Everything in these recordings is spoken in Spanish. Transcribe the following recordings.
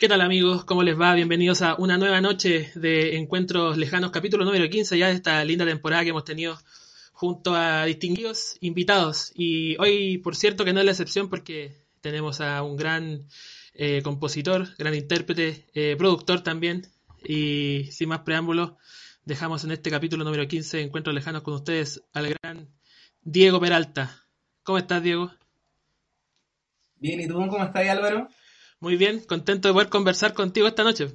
¿Qué tal amigos? ¿Cómo les va? Bienvenidos a una nueva noche de Encuentros Lejanos, capítulo número 15 ya de esta linda temporada que hemos tenido junto a distinguidos invitados. Y hoy, por cierto, que no es la excepción porque tenemos a un gran eh, compositor, gran intérprete, eh, productor también. Y sin más preámbulos, dejamos en este capítulo número 15 de Encuentros Lejanos con ustedes al gran Diego Peralta. ¿Cómo estás, Diego? Bien, ¿y tú cómo estás, Álvaro? Muy bien, contento de poder conversar contigo esta noche.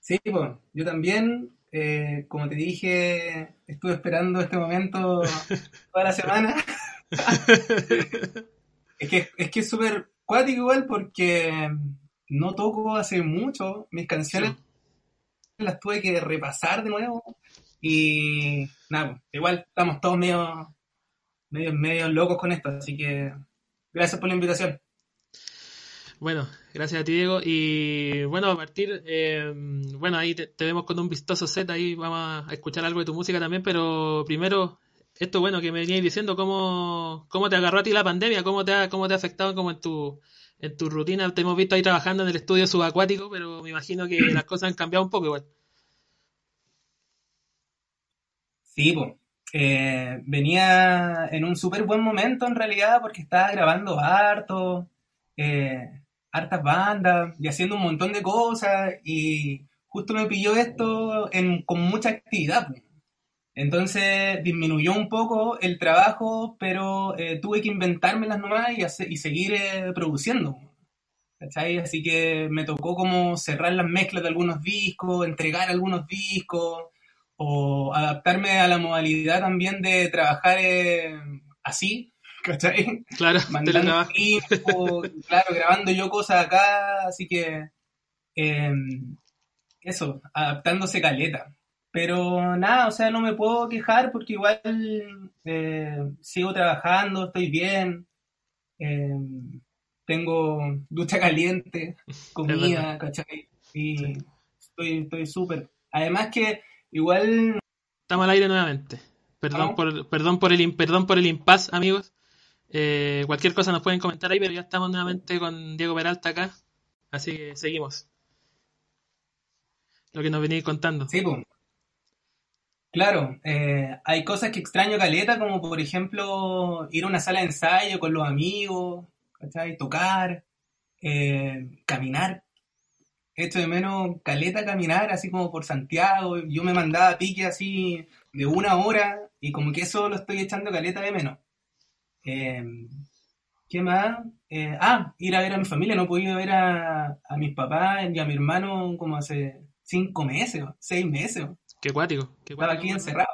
Sí, pues, yo también, eh, como te dije, estuve esperando este momento toda la semana. es que es que súper cuático igual porque no toco hace mucho mis canciones, las tuve que repasar de nuevo y nada, igual estamos todos medio, medio, medio locos con esto, así que gracias por la invitación. Bueno, gracias a ti, Diego. Y bueno, a partir, eh, bueno, ahí te, vemos con un vistoso set, ahí vamos a escuchar algo de tu música también, pero primero, esto bueno que me veníais diciendo, ¿cómo, cómo te agarró a ti la pandemia? ¿Cómo te ha, cómo te ha afectado como en tu, en tu rutina? Te hemos visto ahí trabajando en el estudio subacuático, pero me imagino que las cosas han cambiado un poco igual. Sí, pues. venía en un súper buen momento en realidad porque estaba grabando harto. Eh, hartas bandas y haciendo un montón de cosas y justo me pilló esto con mucha actividad. Entonces disminuyó un poco el trabajo, pero eh, tuve que inventármelas nomás y, y seguir eh, produciendo. Así que me tocó como cerrar las mezclas de algunos discos, entregar algunos discos, o adaptarme a la modalidad también de trabajar eh, así, ¿cachai? Claro, Mandando tiempo, claro, grabando yo cosas acá, así que em, eso, adaptándose caleta. Pero nada, o sea, no me puedo quejar porque igual eh, sigo trabajando, estoy bien, em, tengo ducha caliente, comida, ¿cachai? Y estoy súper. Además que igual... Estamos al aire nuevamente. Perdón por, perdón por el perdón por el impas, amigos. Eh, cualquier cosa nos pueden comentar ahí, pero ya estamos nuevamente con Diego Peralta acá. Así que seguimos. Lo que nos venís contando. Sí, pues. Claro, eh, hay cosas que extraño caleta, como por ejemplo ir a una sala de ensayo con los amigos, ¿cachai? Tocar, eh, caminar. Esto de menos caleta caminar, así como por Santiago. Yo me mandaba pique así de una hora y como que eso lo estoy echando caleta de menos. Eh, ¿Qué más? Eh, ah, ir a ver a mi familia. No he podido ver a, a mis papás y a mi hermano como hace cinco meses, seis meses. Qué cuático. Qué Estaba aquí encerrado.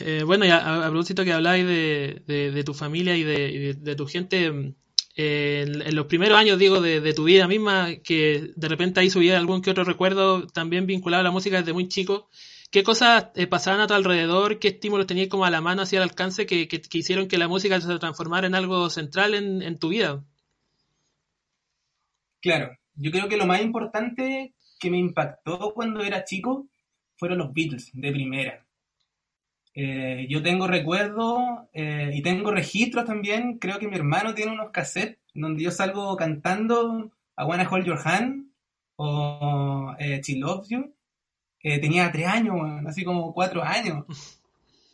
Eh, bueno, y a, propósito que habláis de, de, tu familia y de, de tu gente, en, los primeros años, digo, de, tu vida misma, que de repente ahí subía algún que otro recuerdo también vinculado a la música desde muy chico. ¿Qué cosas eh, pasaban a tu alrededor? ¿Qué estímulos tenías como a la mano, hacia el alcance, que, que, hicieron que la música se transformara en algo central en, tu vida? Claro, yo creo que lo más importante que me impactó cuando era chico fueron los Beatles de primera. Eh, yo tengo recuerdos eh, y tengo registros también. Creo que mi hermano tiene unos cassettes donde yo salgo cantando I Wanna Hold Your Hand o She Loves You tenía tres años, así como cuatro años.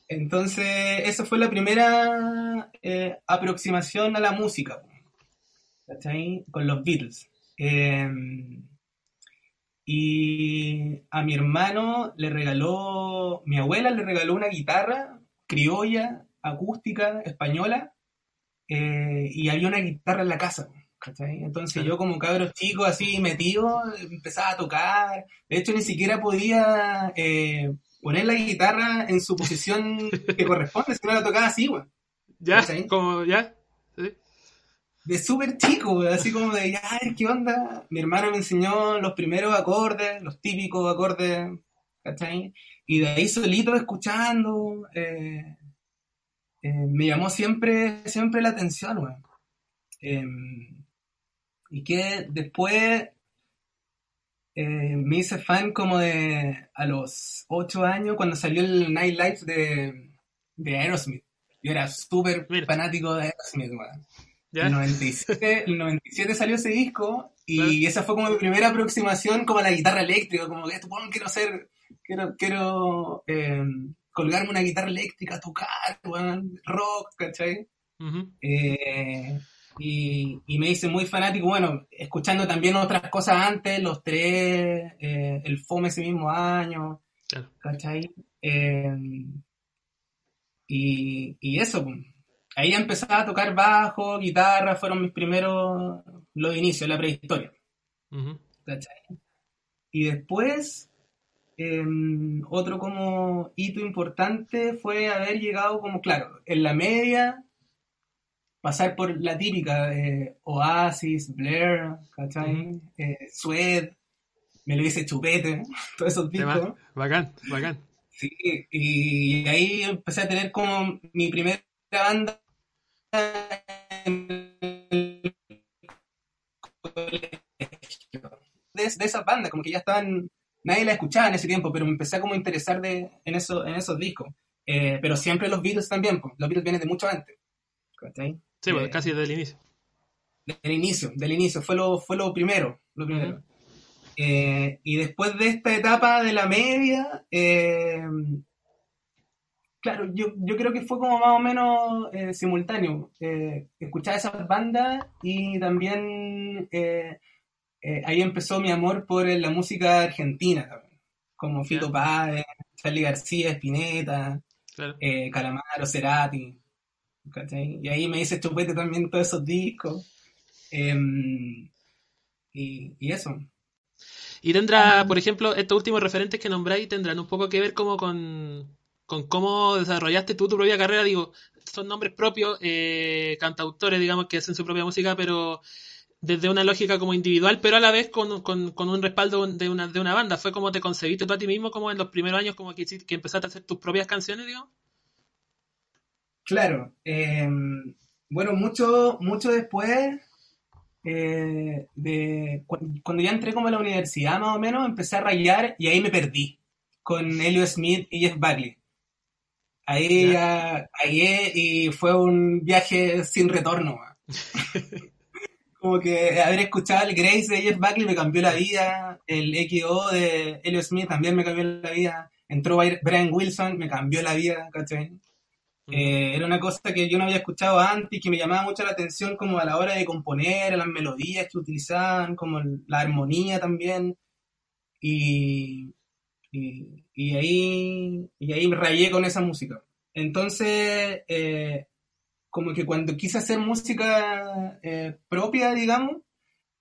Entonces, esa fue la primera eh, aproximación a la música, ¿cachai? Con los Beatles. Em, y a mi hermano le regaló, mi abuela le regaló una guitarra criolla, acústica, española, eh, y había una guitarra en la casa. Entonces yo como cabro chico así metido, empezaba a tocar. De hecho, ni siquiera podía eh, poner la guitarra en su posición que corresponde, si no la tocaba así, güey. Ya, como, ya. De súper chico, así como de, ya, ¿qué onda? Mi hermano me enseñó los primeros acordes, los típicos acordes, ¿cachai? Y de ahí solito escuchando, eh, eh, me llamó siempre, siempre la atención, güey. Y que después eh, me hice fan como de a los 8 años cuando salió el Nightlife de, de Aerosmith. Yo era súper fanático de Aerosmith, El 97, el 97 salió ese disco y esa fue como mi primera aproximación como a la guitarra eléctrica, como que bueno, quiero hacer, quiero, quiero eh, colgarme una guitarra eléctrica, tocar, rock, ¿cachai? eh, y, me hice muy fanático, bueno, escuchando también otras cosas antes, los tres, eh, el FOME ese mismo año, ¿cachai? Eh, y, y, eso, ahí empezaba a tocar bajo, guitarra, fueron mis primeros, los inicios, la prehistoria. Y después, em, otro como hito importante fue haber llegado como, claro, en la media, pasar por la típica eh, Oasis, Blair, ¿cachai? Eh, Sued, me lo hice chupete, todos esos discos. Bacán, bacán. Sí, y ahí empecé a tener como mi primera banda de, de esas bandas, como que ya estaban, nadie la escuchaba en ese tiempo, pero me empecé a como interesar de, en, eso, en esos discos. Eh, pero siempre los Beatles también, pues, los Beatles vienen de mucho antes. Sí, pues, casi desde el inicio. Del inicio, del inicio, fue lo, fue lo primero. Lo primero. Eh, y después de esta etapa de la media, eh, claro, yo, yo, creo que fue como más o menos eh, simultáneo. escuchar esas bandas y también ahí empezó mi amor por la música argentina también, como Fito Páez, Charlie García, Spinetta, Calamaro, Cerati. Y ahí me hice chupete también todos esos discos. Em, y, y, eso. Y tendrá, por ejemplo, estos últimos referentes que nombráis tendrán un poco que ver como con, con cómo desarrollaste tú tu propia carrera. Digo, son nombres propios, eh, cantautores, digamos, que hacen su propia música, pero desde una lógica como individual, pero a la vez con, con, con, un respaldo de una, de una banda. ¿Fue como te concebiste tú a ti mismo, como en los primeros años, como que, que empezaste a hacer tus propias canciones, digamos? Claro. Eh, bueno, mucho, mucho después eh, de cuando ya entré como a la universidad más o menos, empecé a rayar y ahí me perdí con Elio Smith y Jeff Buckley. Ahí ya y fue un viaje sin retorno. como que haber escuchado el Grace de Jeff Buckley me cambió la vida, el XO de Elio Smith también me cambió la vida, entró Brian Wilson, me cambió la vida, ¿cachai? Eh, era una cosa que yo no había escuchado antes y que me llamaba mucho la atención como a la hora de componer, las melodías que utilizaban, como la armonía también. Y, y, ahí, y ahí me rayé con esa música. Entonces, eh, como que cuando quise hacer música eh, propia, digamos,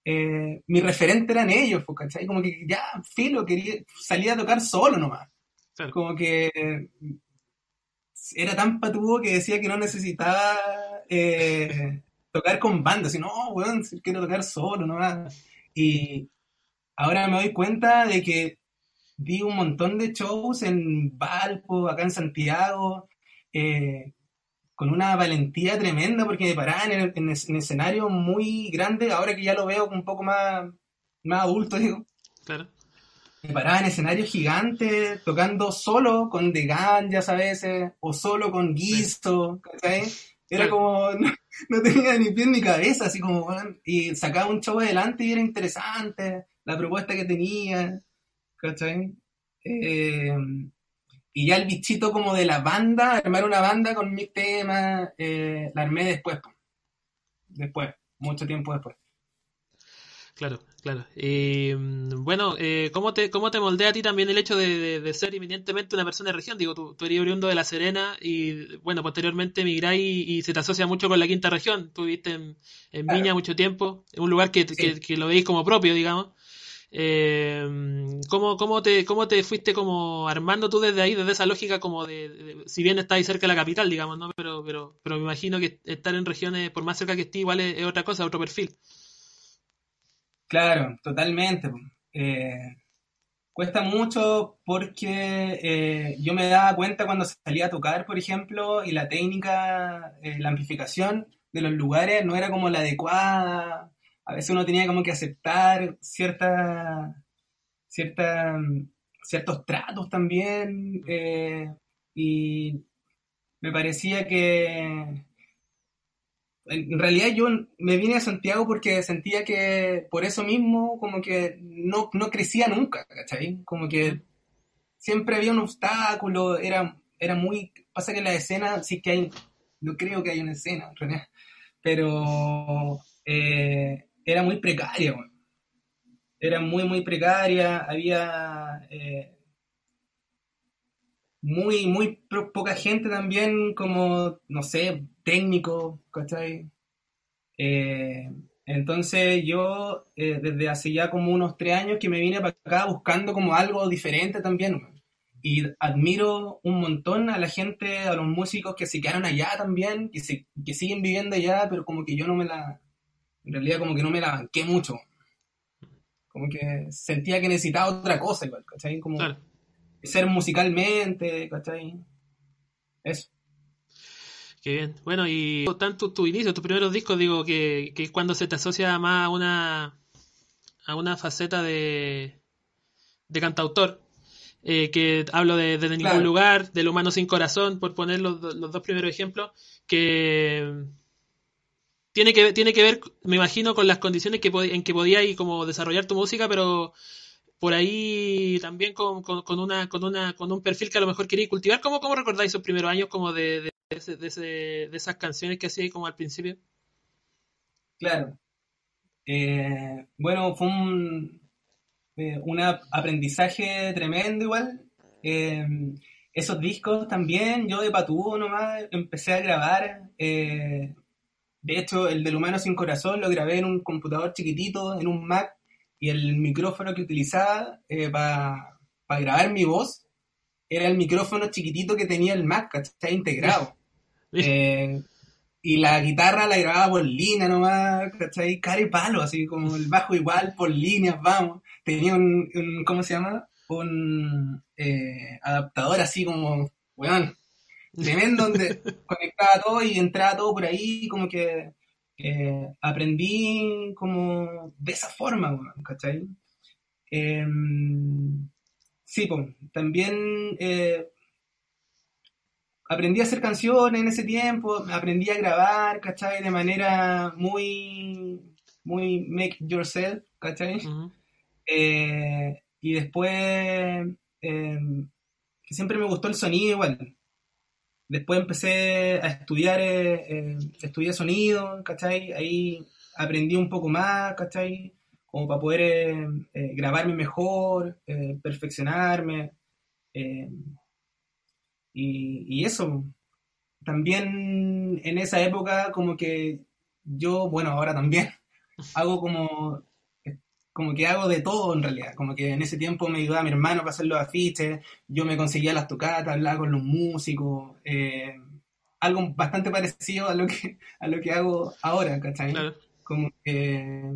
mi referente eran ellos, pues, ¿cachai? Como que ya, filo, quería, salía a tocar solo nomás. Como que era tan patudo que decía que no necesitaba eh, tocar con bandas, sino, no, weón, quiero tocar solo nomás. Y ahora me doy cuenta de que di un montón de shows en Valpo, acá en Santiago, eh, con una valentía tremenda porque me paraban en, en, en escenario muy grande, ahora que ya lo veo un poco más, más adulto, digo. Claro me paraba en escenarios gigantes, tocando solo con The Ganjas a veces, o solo con Guisto, ¿cachai? Era como, no, tenía ni pie ni cabeza, así como, y sacaba un show adelante y era interesante, la propuesta que tenía, ¿cachai? Eh, y ya el bichito como de la banda, armar una banda con mis temas, eh, la armé después, después, mucho tiempo después. Claro, claro. Y mm, bueno, eh, ¿cómo, te, ¿cómo te moldea a ti también el hecho de, ser eminentemente una persona de región? Digo, tú, tú eres oriundo de La Serena y, bueno, posteriormente emigráis y, se te asocia mucho con la quinta región. Tú viviste en, en Viña mucho tiempo, en un lugar que, que, lo veis como propio, digamos. Eh, ¿cómo, cómo, te, ¿Cómo te fuiste como armando tú desde ahí, desde esa lógica como de, si bien estáis cerca de la capital, digamos, ¿no? Pero, pero, pero me imagino que estar en regiones, por más cerca que esté, igual es otra cosa, otro perfil. Claro, totalmente. Eh, cuesta mucho porque eh, yo me daba cuenta cuando salía a tocar, por ejemplo, y la técnica, eh, la amplificación de los lugares no era como la adecuada. A veces uno tenía como que aceptar cierta, cierta, ciertos tratos también. y me parecía que en realidad yo me vine a Santiago porque sentía que por eso mismo como que no, no crecía nunca, ¿cachai? Como que siempre había un obstáculo, era, era muy... Pasa que la escena, sí que hay, no creo que haya una escena en realidad, pero eh, era muy precaria, era muy, muy precaria, había... Eh, muy, muy poca gente también, como, no sé, técnico, ¿cachai? Eh, entonces yo, eh, desde hace ya como unos tres años que me vine para acá buscando como algo diferente también. Y admiro un montón a la gente, a los músicos que se quedaron allá también, que, se, que siguen viviendo allá, pero como que yo no me la, en realidad como que no me la banqué mucho. Como que sentía que necesitaba otra cosa igual, ¿cachai? Como, ser musicalmente, ¿cachai? Eso. Qué bien. Bueno, y tanto tu inicio, tus primeros discos, digo que, que es cuando se te asocia más a una, a una faceta de, de cantautor. Eh, que hablo de, de ningún lugar, del humano sin corazón, por poner los, los dos primeros ejemplos, que tiene que, tiene que ver, me imagino, con las condiciones que en que podías como desarrollar tu música, pero por ahí también con, con, una, con, una, con un perfil que a lo mejor quería cultivar. ¿Cómo, cómo recordáis esos primeros años como de, de, de, esas canciones que hacía como al principio? Claro. Eh, bueno, fue un, eh, un aprendizaje tremendo igual. Eh, esos discos también, yo de patúo nomás empecé a grabar. de hecho, el del humano sin corazón lo grabé en un computador chiquitito, en un Mac y el micrófono que utilizaba eh, para grabar mi voz era el micrófono chiquitito que tenía el Mac, ¿cachai? Integrado. Eh, y la guitarra la grababa por línea nomás, ¿cachai? Cara y palo, así como el bajo igual, por líneas, vamos. Tenía un, ¿cómo se llama? Un eh, adaptador así como, weón, tremendo, donde conectaba todo y entraba todo por ahí, como que eh, aprendí como de esa forma, ¿cachai? Em, sí, pues, también eh, aprendí a hacer canciones en ese tiempo, aprendí a grabar, ¿cachai? De manera muy, muy make yourself, ¿cachai? Eh, y después, em, siempre me gustó el sonido igual. Después empecé a estudiar, eh, eh, estudié sonido, ¿cachai? Ahí aprendí un poco más, ¿cachai? Como para poder eh, grabarme mejor, perfeccionarme. Y, eso. También en esa época como que yo, bueno, ahora también, hago como como que hago de todo en realidad, como que en ese tiempo me ayudaba mi hermano para hacer los afiches, yo me conseguía las tocatas, hablaba con los músicos, eh, algo bastante parecido a lo que, a lo que hago ahora, ¿cachai? Como que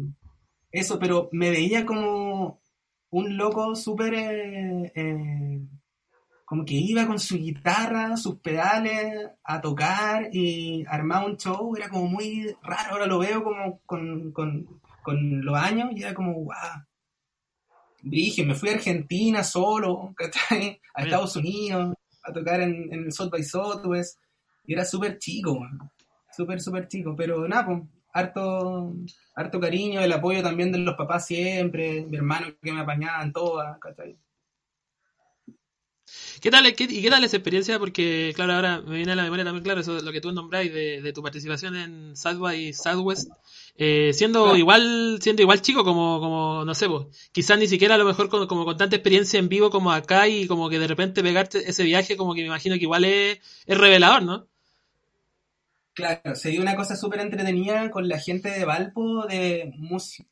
eso, pero me veía como un loco súper, eh, eh, como que iba con su guitarra, sus pedales a tocar y armaba un show, era como muy raro, ahora lo veo como con con los años y era como, wow. Dije, me fui a Argentina solo, ¿cachai? A Estados Unidos, a tocar en, el South by Southwest. Y era súper chico, súper, súper chico. Pero nada, pues, harto, harto cariño, el apoyo también de los papás siempre, mi hermano que me apañaban todas, ¿cachai? ¿Qué tal, qué, ¿Y qué tal esa experiencia? Porque, claro, ahora me viene a la memoria también, claro, eso lo que tú nombráis de, de tu participación en South by Southwest. Eh, siendo igual siendo igual chico como, como no sé, pues, quizás ni siquiera a lo mejor como, con tanta experiencia en vivo como acá y como que de repente pegarte ese viaje como que me imagino que igual es, revelador, ¿no? Claro, se dio una cosa súper entretenida con la gente de Valpo, de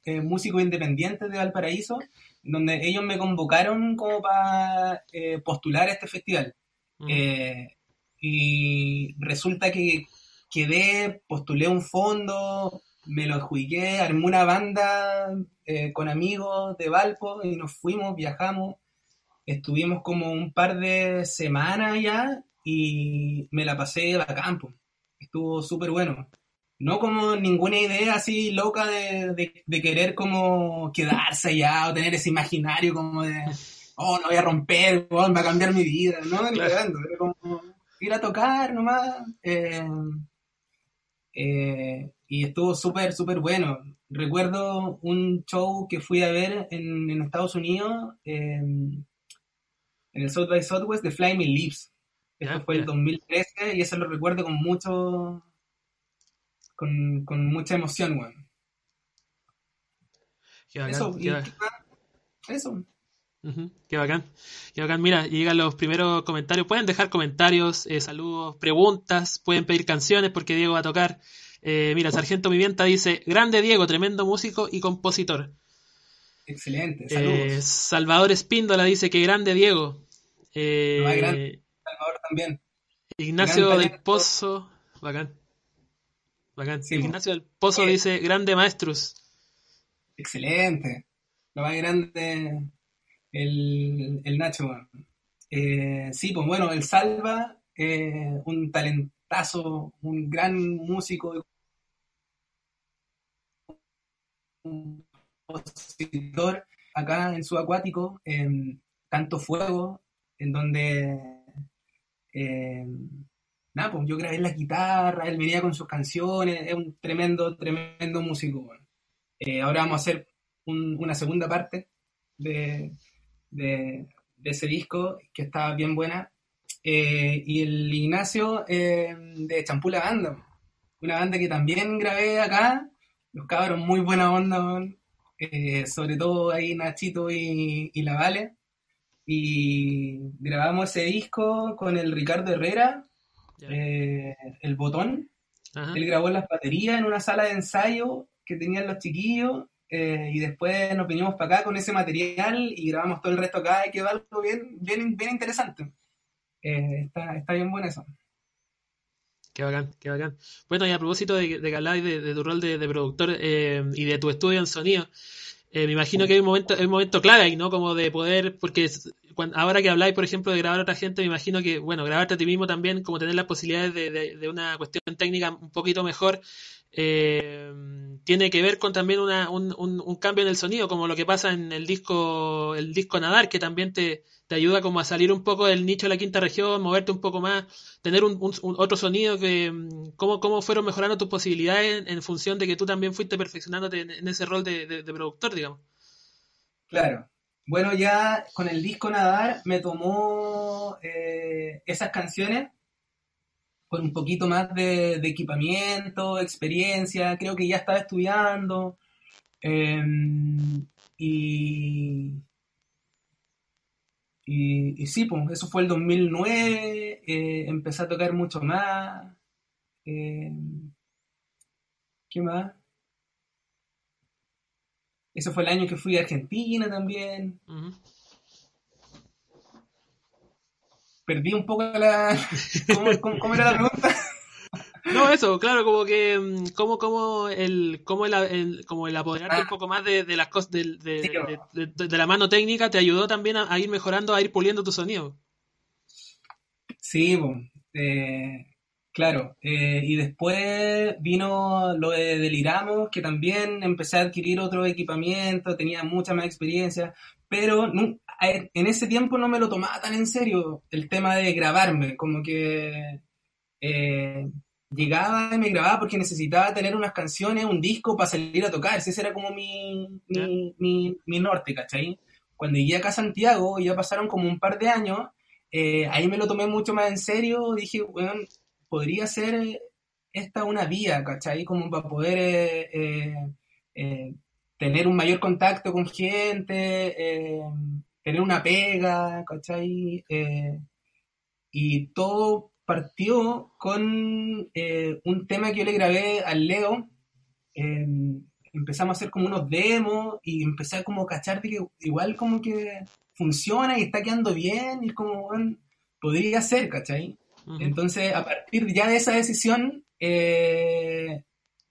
eh, músicos independientes de Valparaíso, donde ellos me convocaron como para eh, postular este festival. Mm. y resulta que quedé, postulé un fondo, me lo adjudiqué, armé una banda eh, con amigos de Valpo y nos fuimos, viajamos, estuvimos como un par de semanas ya y me la pasé a campo. Estuvo súper bueno. No como ninguna idea así loca de, querer como quedarse allá o tener ese imaginario como de, oh, lo voy a romper, oh, va a cambiar mi vida, ¿no? Ni como ir a tocar nomás. Eh, eh, y estuvo súper, súper bueno. Recuerdo un show que fui a ver en, en Estados Unidos, em, en el South by Southwest de Flaming Lips. Esto fue el 2013 y eso lo recuerdo con mucho, con, con mucha emoción, weón. eso, eso. Qué bacán. Qué bacán. Mira, llegan los primeros comentarios. Pueden dejar comentarios, eh, saludos, preguntas, pueden pedir canciones porque Diego va a tocar. Eh, mira, Sargento Mivienta dice, grande Diego, tremendo músico y compositor. Excelente, eh, saludos. Salvador Espíndola dice que grande Diego. grande. Salvador también. Ignacio del Pozo, bacán. Bacán. Ignacio del Pozo dice, grande maestros. Excelente. Lo más grande el, el Nacho. Eh, sí, pues bueno, el Salva, eh, un talentazo, un gran músico, compositor acá en Subacuático, en Canto Fuego, en donde eh, nada, pues yo grabé la guitarra, él venía con sus canciones, es un tremendo, tremendo músico. ahora vamos a hacer una segunda parte de, de, ese disco, que estaba bien buena. Eh, y el Ignacio eh, de Champula Banda, una banda que también grabé acá, los cabros muy buena onda, eh, sobre todo ahí Nachito y, La Vale. Y grabamos ese disco con el Ricardo Herrera, el botón. Él grabó las baterías en una sala de ensayo que tenían los chiquillos eh, y después nos vinimos para acá con ese material y grabamos todo el resto acá y quedó algo bien, bien, bien interesante. Eh, está, está, bien bueno eso. Qué bacán, qué bacán. Bueno, y a propósito de, de que habláis de, tu rol de, productor eh, y de tu estudio en sonido, me imagino que hay un momento, hay un momento clave ahí, ¿no? Como de poder, porque ahora que habláis, por ejemplo, de grabar a otra gente, me imagino que, bueno, grabarte a ti mismo también, como tener las posibilidades de, de una cuestión técnica un poquito mejor, eh, tiene que ver con también una, un, un, cambio en el sonido, como lo que pasa en el disco, el disco Nadar, que también te, te, ayuda como a salir un poco del nicho de la quinta región, moverte un poco más, tener otro sonido que, mm, cómo, cómo fueron mejorando tus posibilidades en, función de que tú también fuiste perfeccionándote en, ese rol de, productor, digamos. Claro. Bueno, ya con el disco Nadar me tomó eh, esas canciones con un poquito más de, equipamiento, experiencia, creo que ya estaba estudiando. Em, y, y, sí, pues eso fue el 2009, eh, empecé a tocar mucho más. Em, ¿Qué más? Ese fue el año que fui a Argentina también perdí un poco la... ¿Cómo, era la pregunta? No, eso, claro, como que, mm, como, como el, como el, como el apoderarte un ah. poco más de, las cosas, de, de, la mano técnica te ayudó también a, ir mejorando, a ir puliendo tu sonido. Sí, eh, claro, eh, y después vino lo de Deliramos, que también empecé a adquirir otro equipamiento, tenía mucha más experiencia, pero en ese tiempo no me lo tomaba tan en serio el tema de grabarme, como que eh, llegaba y me grababa porque necesitaba tener unas canciones, un disco para salir a tocar, ese era como mi, mi, norte, ¿cachai? Cuando llegué acá a Santiago, ya pasaron como un par de años, eh, ahí me lo tomé mucho más en serio, dije, bueno, podría ser esta una vía, ¿cachai? Como para poder eh, tener un mayor contacto con gente, eh, tener una pega, ¿cachai? Eh, y todo partió con eh, un tema que yo le grabé al Leo. empezamos a hacer como unos demos y empecé a como cachar de que igual como que funciona y está quedando bien y es como, bueno, podría ser, ¿cachai? Entonces, a partir ya de esa decisión,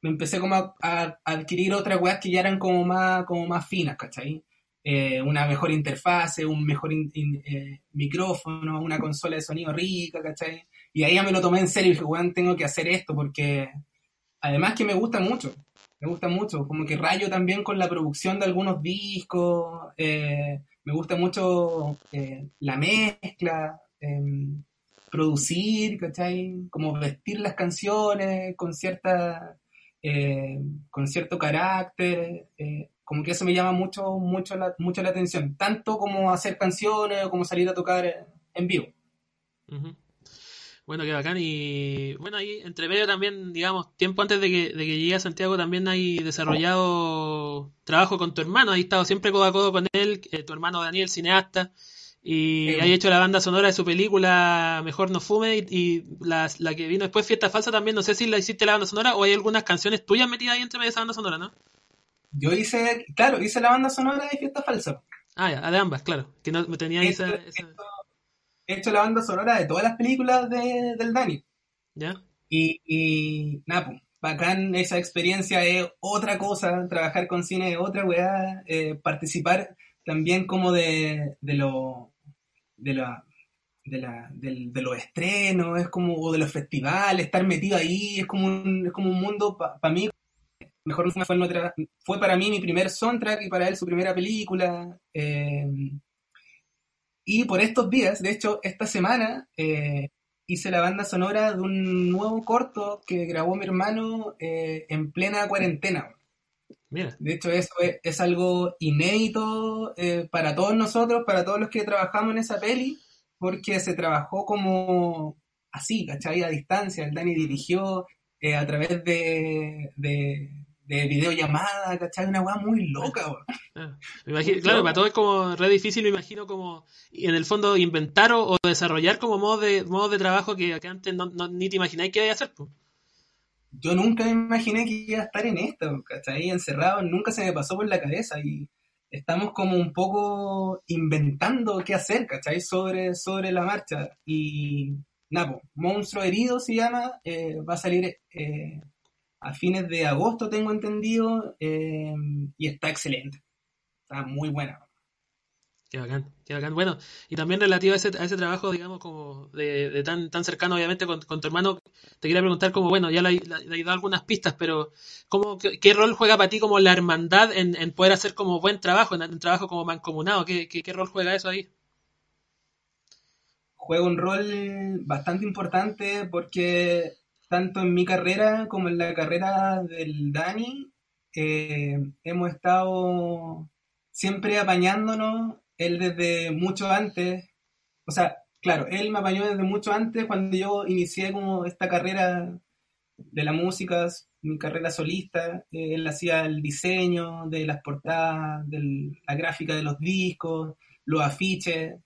me empecé como a, adquirir otras weas que ya eran como más, como más finas, ¿cachai? Eh, una mejor interfase, un mejor eh, micrófono, una consola de sonido rica, ¿cachai? Y ahí ya me lo tomé en serio y dije, weón, tengo que hacer esto porque además que me gusta mucho, me gusta mucho, como que rayo también con la producción de algunos discos, eh, me gusta mucho la mezcla, em, producir, ¿cachai? Como vestir las canciones con cierta eh, con cierto carácter, eh, como que eso me llama mucho, mucho, la, mucho la atención, tanto como hacer canciones o como salir a tocar en vivo. Bueno, qué bacán. Y bueno, ahí entre medio también, digamos, tiempo antes de que, de que llegue a Santiago, también hay desarrollado trabajo con tu hermano. Has estado siempre codo a codo con él, eh, tu hermano Daniel, cineasta. Y hay hecho la banda sonora de su película Mejor no fume y, la, que vino después Fiesta Falsa también, no sé si la hiciste la banda sonora o hay algunas canciones tuyas metidas ahí entre medio de esa banda sonora, ¿no? Yo hice, claro, hice la banda sonora de Fiesta Falsa. Ah, ya, de ambas, claro, que no tenía esa, He hecho la banda sonora de todas las películas de, del Dani. ¿Ya? Y, y nada, pues, bacán esa experiencia es otra cosa, trabajar con cine es otra weá, eh, participar también como de, de lo de la, de, la, de, los estrenos, es como, o de los festivales, estar metido ahí, es como un, es como un mundo para mí. Mejor fue, fue para mí mi primer soundtrack y para él su primera película. Eh, y por estos días, de hecho, esta semana eh, hice la banda sonora de un nuevo corto que grabó mi hermano eh, en plena cuarentena. De hecho, eso es, algo inédito eh, para todos nosotros, para todos los que trabajamos en esa peli, porque se trabajó como así, ¿cachai? A distancia. El Dani dirigió a través de, de, de videollamada, ¿cachai? Una weá muy loca, ah, claro, para todo es como re difícil, me imagino como en el fondo inventar o, desarrollar como modos de, modos de trabajo que, antes no, ni te imagináis que iba a hacer. Pues yo nunca me imaginé que iba a estar en esto, ¿cachai? Encerrado, nunca se me pasó por la cabeza y estamos como un poco inventando qué hacer, ¿cachai? Sobre, sobre la marcha. Y Napo, Monstruo Herido se llama, eh, va a salir eh, a fines de agosto, tengo entendido, eh, y está excelente. Está muy buena. Qué bacán, qué bacán. Bueno, y también relativo a ese, a ese trabajo, digamos, como de, tan, tan cercano, obviamente, con, tu hermano, te quería preguntar como, bueno, ya le, he dado algunas pistas, pero ¿cómo, qué, rol juega para ti como la hermandad en, en poder hacer como buen trabajo, en un trabajo como mancomunado? ¿Qué, qué, qué rol juega eso ahí? Juega un rol bastante importante porque tanto en mi carrera como en la carrera del Dani, eh, hemos estado siempre apañándonos. Él desde mucho antes, o sea, claro, él me apañó desde mucho antes cuando yo inicié como esta carrera de la música, mi carrera solista, él hacía el diseño de las portadas, de la gráfica de los discos, los afiches,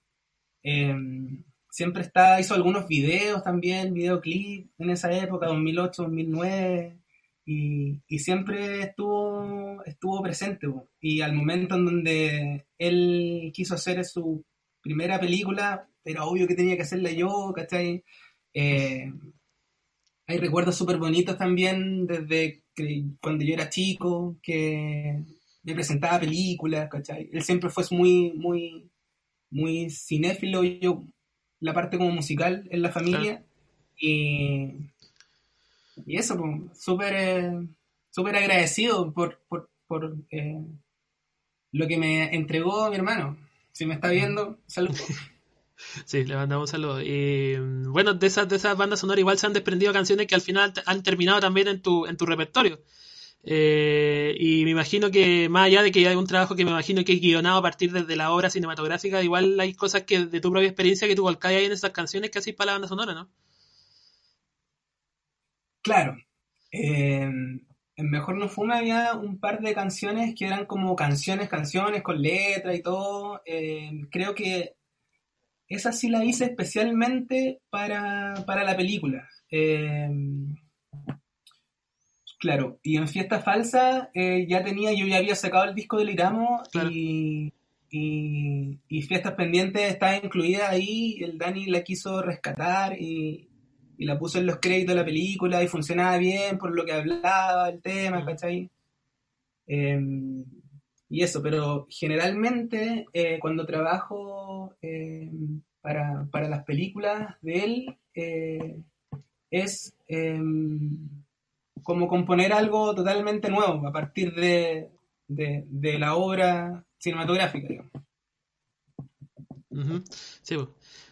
em, siempre está, hizo algunos videos también, videoclip en esa época, 2008, 2009, y, siempre estuvo, estuvo presente. Y al momento en donde él quiso hacer su primera película, era obvio que tenía que hacerla yo, ¿cachai? Eh, hay recuerdos súper bonitos también desde cuando yo era chico, que me presentaba películas, ¿cachai? Él siempre fue muy, muy, muy cinéfilo, y yo la parte como musical en la familia. Y y eso, pues, súper eh, súper agradecido por, por, por eh, lo que me entregó mi hermano. Si me está viendo, saludos. Sí, le mandamos un saludo. Y bueno, de esas, de esas bandas sonoras igual se han desprendido canciones que al final han terminado también en tu, en tu repertorio. Eh, y me imagino que más allá de que hay un trabajo que me imagino que he guionado a partir de, la obra cinematográfica, igual hay cosas que de tu propia experiencia que tú volcáis en esas canciones que haces para la banda sonora, ¿no? Claro. Eh, en Mejor No Fume había un par de canciones que eran como canciones, canciones con letra y todo. Eh, creo que esa sí la hice especialmente para, la película. Eh, claro, y en Fiesta Falsa ya tenía, yo ya había sacado el disco del Iramo y, y, Fiestas Pendientes estaba incluida ahí, el Dani la quiso rescatar y, y la puse en los créditos de la película y funcionaba bien por lo que hablaba el tema, ¿cachai? Em, y eso, pero generalmente eh, cuando trabajo em, para, las películas de él eh, es em, como componer algo totalmente nuevo a partir de, la obra cinematográfica, digamos. Sí,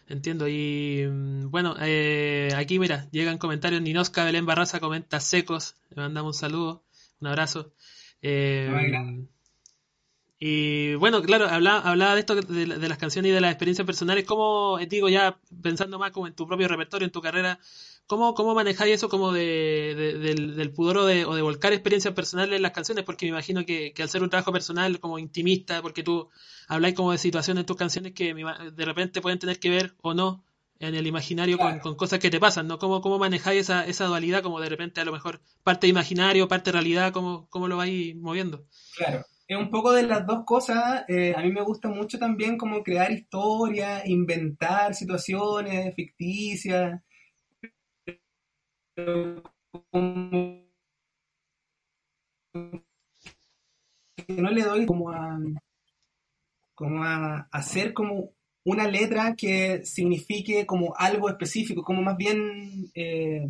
Entiendo. Y mm, bueno, eh, aquí mira, llegan comentarios. Ninosca Belén Barraza comenta secos. Le mandamos un saludo, un abrazo. Eh, y bueno, claro, hablaba, hablaba de esto de, de, las canciones y de las experiencias personales. ¿Cómo, digo, ya pensando más como en tu propio repertorio, en tu carrera, cómo, cómo manejáis eso como de, del, del, pudor o de, o de, volcar experiencias personales en las canciones? Porque me imagino que, que, al ser un trabajo personal, como intimista, porque tú habláis como de situaciones en tus canciones que de repente pueden tener que ver o no en el imaginario claro. con, con, cosas que te pasan, ¿no? ¿Cómo, cómo manejáis esa, esa dualidad como de repente a lo mejor parte imaginario, parte realidad, cómo, cómo lo vais moviendo? Claro es un poco de las dos cosas. Eh, a mí me gusta mucho también como crear historias, inventar situaciones ficticias. No le doy como a como a hacer como una letra que signifique como algo específico, como más bien eh,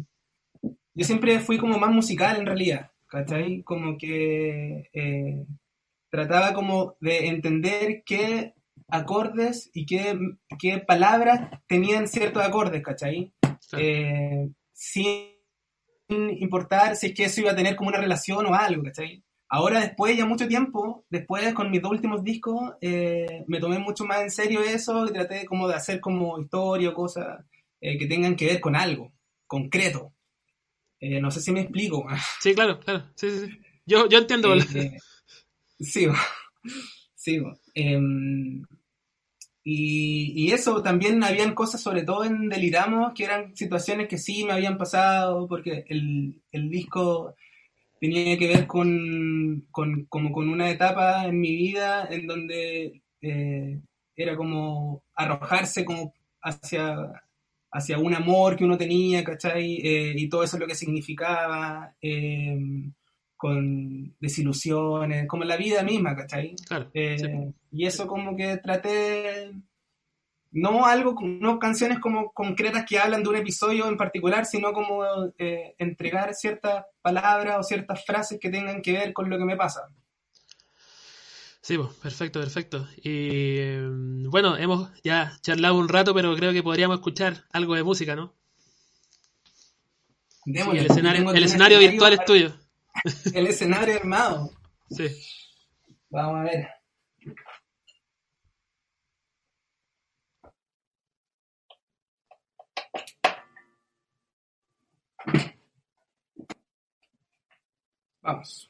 yo siempre fui como más musical en realidad, ¿cachai? Como que eh, trataba como de entender qué acordes y qué, qué palabras tenían ciertos acordes, ¿cachai? Sí. Eh, sin importar si es que eso iba a tener como una relación o algo, ¿cachai? Ahora después, ya mucho tiempo, después con mis dos últimos discos, eh, me tomé mucho más en serio eso y traté como de hacer como historia o cosas eh, que tengan que ver con algo concreto. Eh, no sé si me explico. Sí, claro, claro. Sí, sí, sí. Yo, yo entiendo. Sigo, sigo. Y, y, eso, también habían cosas, sobre todo en Deliramos, que eran situaciones que sí me habían pasado, porque el, el disco tenía que ver con, con, como con una etapa en mi vida en donde eh, era como arrojarse como hacia, hacia un amor que uno tenía, ¿cachai? Eh, y todo eso lo que significaba. Eh, con desilusiones, como la vida misma, ¿cachai? Claro, eh, sí. Y eso como que traté, no algo, no canciones como concretas que hablan de un episodio en particular, sino como eh, entregar ciertas palabras o ciertas frases que tengan que ver con lo que me pasa. Sí, pues, perfecto, perfecto. Y bueno, hemos ya charlado un rato, pero creo que podríamos escuchar algo de música, ¿no? Sí, el escenario, el escenario virtual para... es tuyo. El escenario armado. Sí. Vamos a ver. Vamos.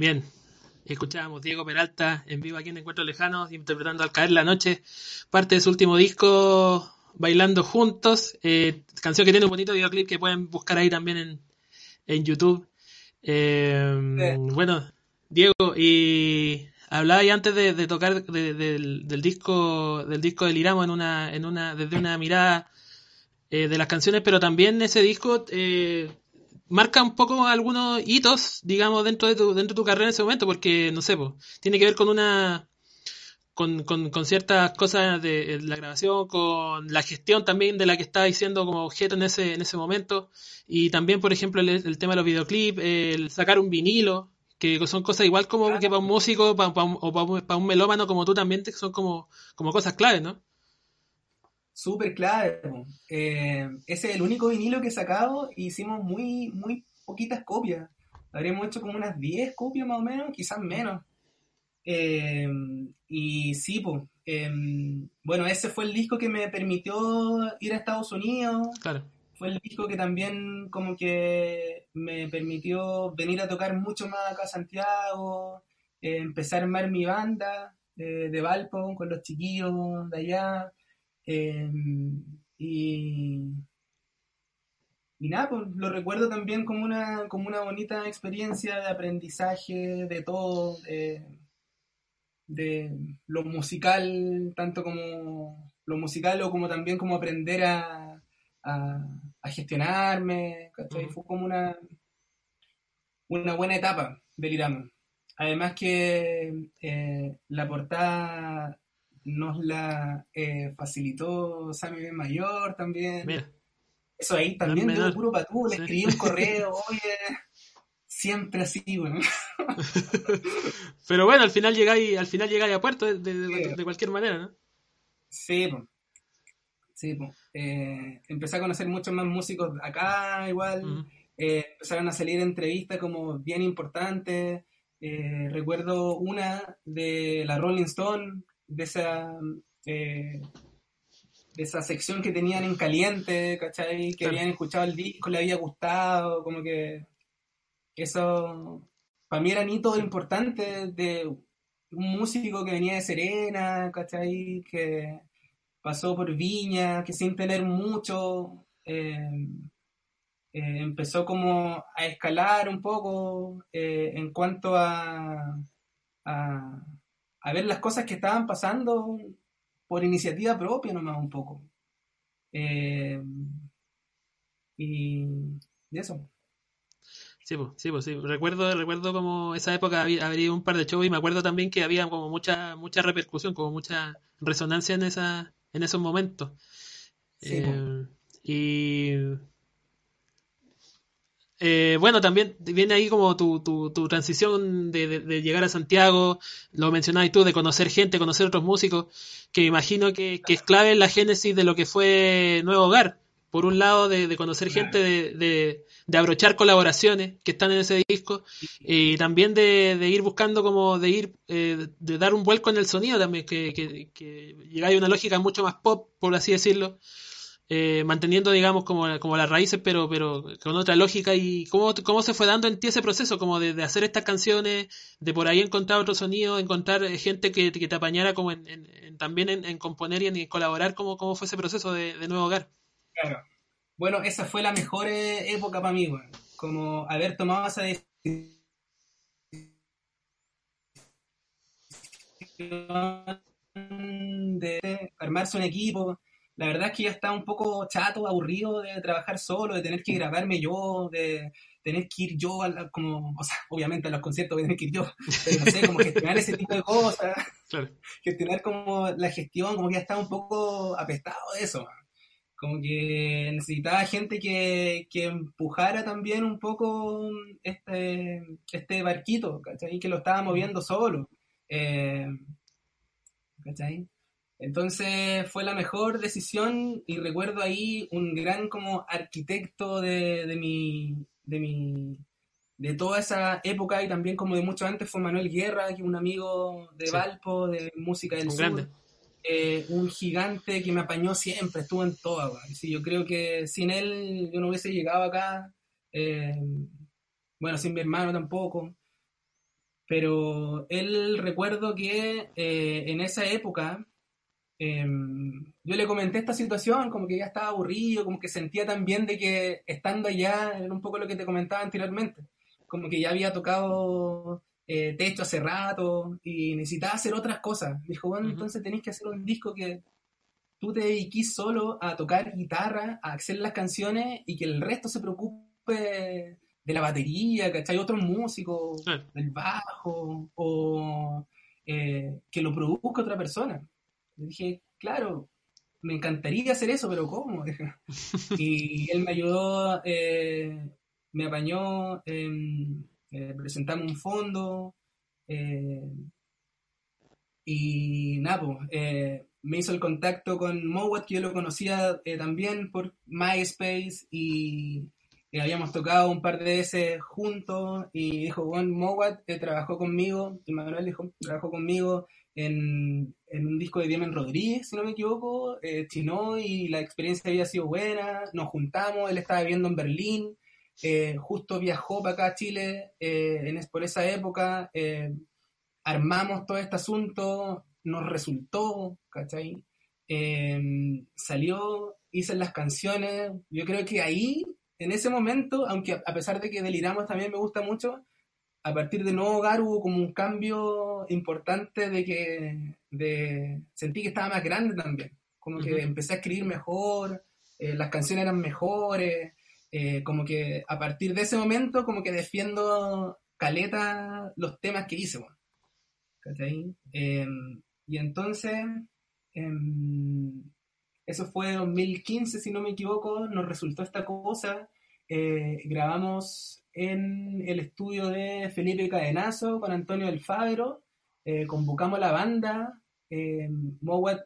Bien, escuchábamos Diego Peralta en vivo aquí en Encuentros Lejanos, interpretando Al caer la noche, parte de su último disco, Bailando Juntos, eh, canción que tiene un bonito videoclip que pueden buscar ahí también en, en YouTube. Eh, Sí. Bueno, Diego, y hablaba ya antes de, de tocar de- del, del disco del disco del Iramo en una, en una, desde una mirada eh, de las canciones, pero también ese disco eh, marca un poco algunos hitos, digamos, dentro de tu, dentro de tu carrera en ese momento, porque, no sé, po, tiene que ver con una con, con, con ciertas cosas de, de la grabación, con la gestión también de la que estaba diciendo como objeto en ese, en ese momento, y también, por ejemplo, el, el tema de los videoclips, el sacar un vinilo, que son cosas igual como Claro. que para un músico pa- pa un- o para un, pa un melómano como tú también, te- son como, como cosas claves, ¿no? Súper clave. po. Eh, ese es el único vinilo que he sacado y hicimos muy, muy poquitas copias. Habríamos hecho como unas 10 copias más o menos, quizás menos. Eh, y sí, pues. bueno, ese fue el disco que me permitió ir a Estados Unidos. Claro. Fue el disco que también como que me permitió venir a tocar mucho más acá a Santiago, eh, empezar a armar mi banda eh, de Valpo con los chiquillos de allá. Eh, y, y nada, pues lo recuerdo también como una, como una bonita experiencia de aprendizaje de todo, de, de lo musical, tanto como lo musical o como también como aprender a, a, a gestionarme. Fue como una, una buena etapa del Iramo. Además que eh, la portada nos la eh, facilitó Sammy Ben Mayor también. Mira, Eso ahí también Ben dio puro patú, le escribí un correo, oye, siempre así, bueno. pero bueno, al final llegáis, al final llegáis a puerto de, de- de- de cualquier manera, ¿no? Sí, po. Sí. Eh, empecé a conocer muchos más músicos acá, igual. Eh, empezaron a salir entrevistas como bien importantes. Eh, recuerdo una de la Rolling Stone, de esa, eh, de esa sección que tenían en caliente, ¿cachai? Que Claro. habían escuchado el disco, le había gustado, como que eso para mí eran hitos importantes de un músico que venía de Serena, ¿cachai? Que pasó por Viña, que sin tener mucho, eh, eh, empezó como a escalar un poco eh, en cuanto a, a, a ver las cosas que estaban pasando por iniciativa propia nomás un poco. Eh, y, eso. Sí, pues, sí, pues, sí. Recuerdo, recuerdo como esa época había, había un par de shows y me acuerdo también que había como mucha, mucha repercusión, como mucha resonancia en esa, en esos momentos. Sí, Eh, y eh, bueno, también viene ahí como tu, tu, tu transición de, de- de llegar a Santiago, lo mencionabas tú, de conocer gente, conocer otros músicos, que imagino que, que es clave en la génesis de lo que fue Nuevo Hogar. Por un lado, de, de conocer gente, de, abrochar colaboraciones que están en ese disco, y también de, de ir buscando como de ir, eh, de dar un vuelco en el sonido también, que, que, que llegáis a una lógica mucho más pop, por así decirlo, eh, manteniendo, digamos, como, como las raíces, pero, pero con otra lógica. ¿Y cómo, cómo se fue dando en ti ese proceso, como de, hacer estas canciones, de por ahí encontrar otro sonido, encontrar eh, gente que, que te apañara como en, en- también en, en componer y en colaborar? ¿Cómo, cómo fue ese proceso de, de Nuevo Hogar? Claro. bueno, esa fue la mejor eh, época para mí, como haber tomado esa decisión de armarse un equipo. La verdad es que ya estaba un poco chato, aburrido de trabajar solo, de tener que grabarme yo, de tener que ir yo, como, o sea, obviamente a los conciertos voy a tener que ir yo, pero no sé, como gestionar ese tipo de cosas, gestionar como la gestión, como que ya estaba un poco apestado de eso. Como que necesitaba gente que, que empujara también un poco este, este barquito, ¿cachai? Que lo estaba moviendo solo. Eh, ¿Cachai? Entonces fue la mejor decisión y recuerdo ahí un gran como arquitecto de, de mi, de mi, de toda esa época y también como de mucho antes fue Manuel Guerra, que un amigo de Valpo, de música del sur. Eh, un gigante que me apañó siempre, estuvo en todas. Sí, yo creo que sin él yo no hubiese llegado acá. Eh, bueno, sin mi hermano tampoco. Pero él recuerdo que eh, en esa época em, yo le comenté esta situación, como que ya estaba aburrido, como que sentía también de que estando allá, era un poco lo que te comentaba anteriormente, como que ya había tocado eh, techo hace rato y necesitaba hacer otras cosas. Dijo, bueno, entonces tenéis que hacer un disco que tú te dediquís solo a tocar guitarra, a hacer las canciones y que el resto se preocupe de la batería, ¿cachai? Otros músicos, del bajo, o eh, que lo produzca otra persona. Le dije, claro, me encantaría hacer eso, pero ¿cómo? y él me ayudó, eh, me apañó, em, eh, presentamos un fondo, y nada, me hizo el contacto con Mowat, que yo lo conocía también por MySpace, y habíamos tocado un par de veces juntos y dijo, Juan Mowat eh, trabajó conmigo, y Manuel dijo, trabajó conmigo en, un disco de Diemen Rodríguez, si no me equivoco, eh, Chino, y la experiencia había sido buena, nos juntamos, él estaba viviendo en Berlín, eh, justo viajó para acá a Chile en, por esa época, armamos todo este asunto, nos resultó, ¿cachai? salió, hice las canciones, yo creo que ahí en ese momento, aunque a pesar de que deliramos también me gusta mucho, a partir de Nuevo Hogar hubo como un cambio importante de que de, sentí que estaba más grande también. Como que empecé a escribir mejor, eh, las canciones eran mejores, eh, como que a partir de ese momento como que defiendo caleta los temas que hice. Em, y entonces, em, eso fue 2015, si no me equivoco, nos resultó esta cosa. Eh, grabamos en el estudio de Felipe Cadenazo con Antonio Alfagro, eh, convocamos a la banda, eh, Mowat,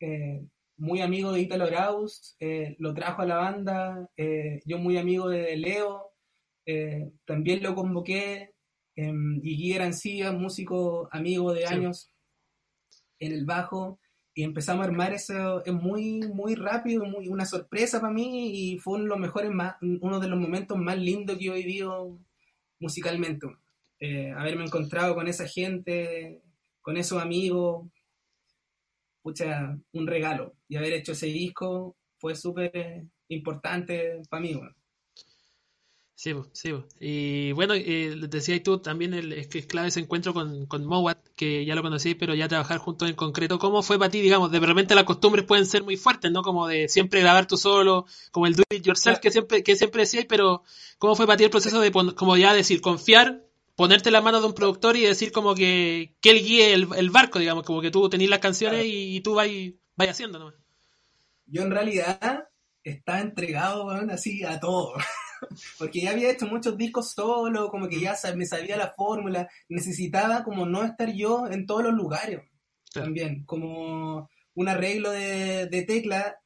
eh, muy amigo de Italo Arauz, lo trajo a la banda, yo muy amigo de Leo, también lo convoqué, y Guy Arancía, músico amigo de años en el bajo, y empezamos a armar eso es muy muy rápido muy una sorpresa para mí y fue uno de los mejores uno de los momentos más lindos que yo he vivido musicalmente. Eh, haberme encontrado con esa gente con esos amigos pucha un regalo. Y haber hecho ese disco fue súper importante para mí Sí, sí. Y bueno, eh, decías tú también el, es que es clave ese encuentro con, con Mowat, que ya lo conocí, pero ya trabajar juntos en concreto. ¿Cómo fue para ti, digamos? De repente las costumbres pueden ser muy fuertes, ¿no? Como de siempre grabar tú solo, como el do it yourself que siempre, que siempre decías, pero ¿cómo fue para ti el proceso de, como ya decir, confiar, ponerte la mano de un productor y decir como que, que él guíe el, barco, digamos, como que tú tenés las canciones y, tú vas haciendo, ¿no? Yo en realidad estaba entregado, así a todo. Porque ya había hecho muchos discos solo, como que ya me sabía la fórmula, necesitaba como no estar yo en todos los lugares también, como un arreglo de, tecla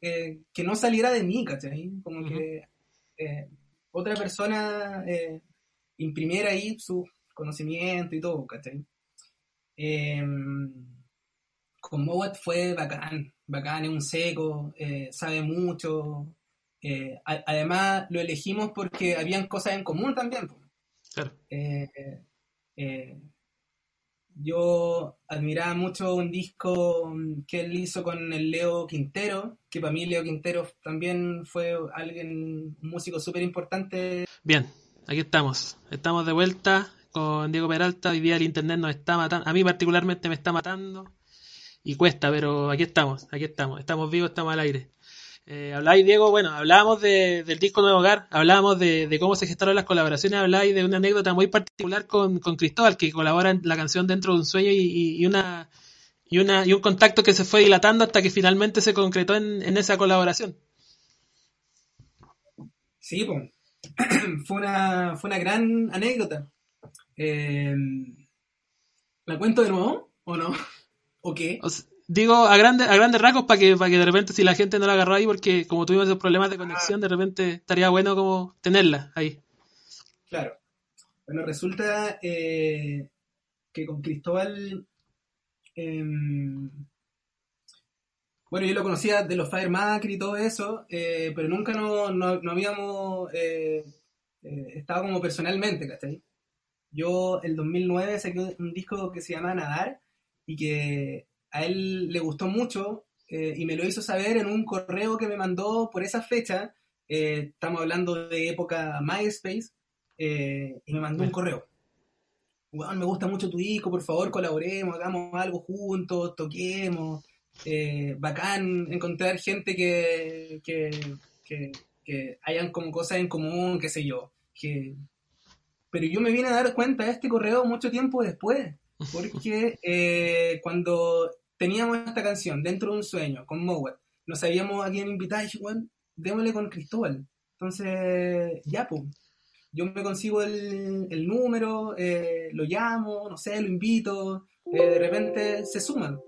eh, que no saliera de mí, ¿cachai? Como que eh, otra persona eh, imprimiera ahí su conocimiento y todo, ¿cachai? Em, con Mowat fue bacán, bacán, es un seco, sabe mucho, eh, además, lo elegimos porque habían cosas en común también. Eh, eh, yo admiraba mucho un disco que él hizo con el Leo Quintero, que para mí Leo Quintero también fue alguien, un músico súper importante. Bien, aquí estamos. Estamos de vuelta con Diego Peralta. Hoy día el internet nos está matando. A mí particularmente me está matando. Y cuesta, pero aquí estamos, aquí estamos. Estamos vivos, estamos al aire. Eh, habláis, Diego, bueno, hablábamos del disco Nuevo Hogar, hablábamos de, cómo se gestaron las colaboraciones, habláis de una anécdota muy particular con, Cristóbal, que colabora en la canción Dentro de un Sueño y, una, y, una, y un contacto que se fue dilatando hasta que finalmente se concretó en, esa colaboración. Sí, pues. fue, una, fue una gran anécdota. Eh, ¿La cuento de nuevo o no? ¿O qué? Digo a grandes, a grandes rasgos para que, para que de repente si la gente no la agarró ahí, porque como tuvimos esos problemas de conexión, de repente estaría bueno como tenerla ahí. Claro. Bueno, resulta eh, que con Cristóbal, em, bueno, yo lo conocía de los Fire Macri y todo eso, eh, pero nunca no, no, habíamos eh, estado como personalmente, ¿cachai? Yo el 2009 saqué un disco que se llama Nadar y que a él le gustó mucho eh, y me lo hizo saber en un correo que me mandó por esa fecha. Eh, estamos hablando de época MySpace eh, y me mandó un correo. me gusta mucho tu disco, por favor colaboremos, hagamos algo juntos, toquemos. bacán encontrar gente que, que, hayan como cosas en común, qué sé yo. Que... Pero yo me vine a dar cuenta de este correo mucho tiempo después, porque cuando teníamos esta canción, Dentro de un Sueño, con Mowat. No sabíamos a quién invitar y bueno, démosle con Cristóbal. Entonces, ya, pues. Yo me consigo el, número, eh, lo llamo, no sé, lo invito, eh, de repente se suman.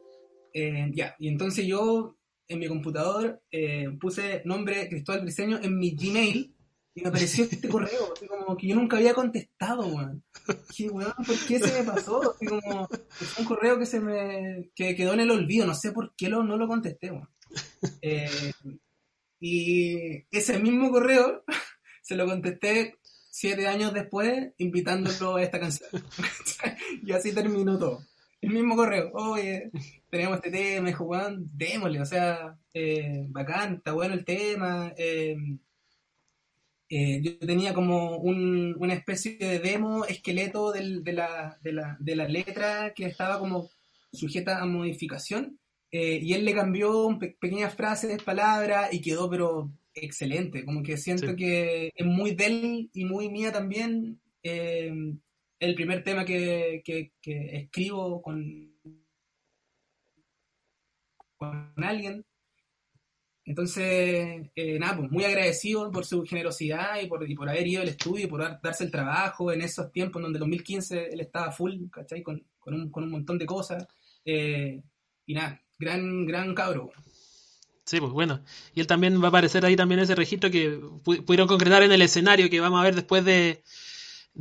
Eh, ya, y entonces yo en mi computador puse nombre Cristóbal Briseño en mi Gmail y me apareció este correo, así como que yo nunca había contestado, weón. Dije, weón, ¿por qué se me pasó? Así como, es un correo que se me, que quedó en el olvido, no sé por qué lo, no lo contesté, weón. Eh, y ese mismo correo se lo contesté siete años después, invitándolo a esta canción. y así terminó todo. El mismo correo, oye, tenemos este tema, dijo, weón, démosle, o sea, eh, bacán, está bueno el tema, eh, eh, yo tenía como una especie de demo esqueleto de, la, letra que estaba como sujeta a modificación eh, y él le cambió pequeñas frases, palabras y quedó pero excelente, como que siento que es muy de él y muy mía también eh, el primer tema que, que escribo con, con alguien entonces, eh, nada, pues muy agradecido por su generosidad y por, por haber ido al estudio y por darse el trabajo en esos tiempos en donde en 2015 él estaba full, ¿cachai? Con, un, montón de cosas. Eh, y nada, gran, gran cabro. Sí, pues bueno. Y él también va a aparecer ahí también ese registro que pudieron concretar en el escenario que vamos a ver después de,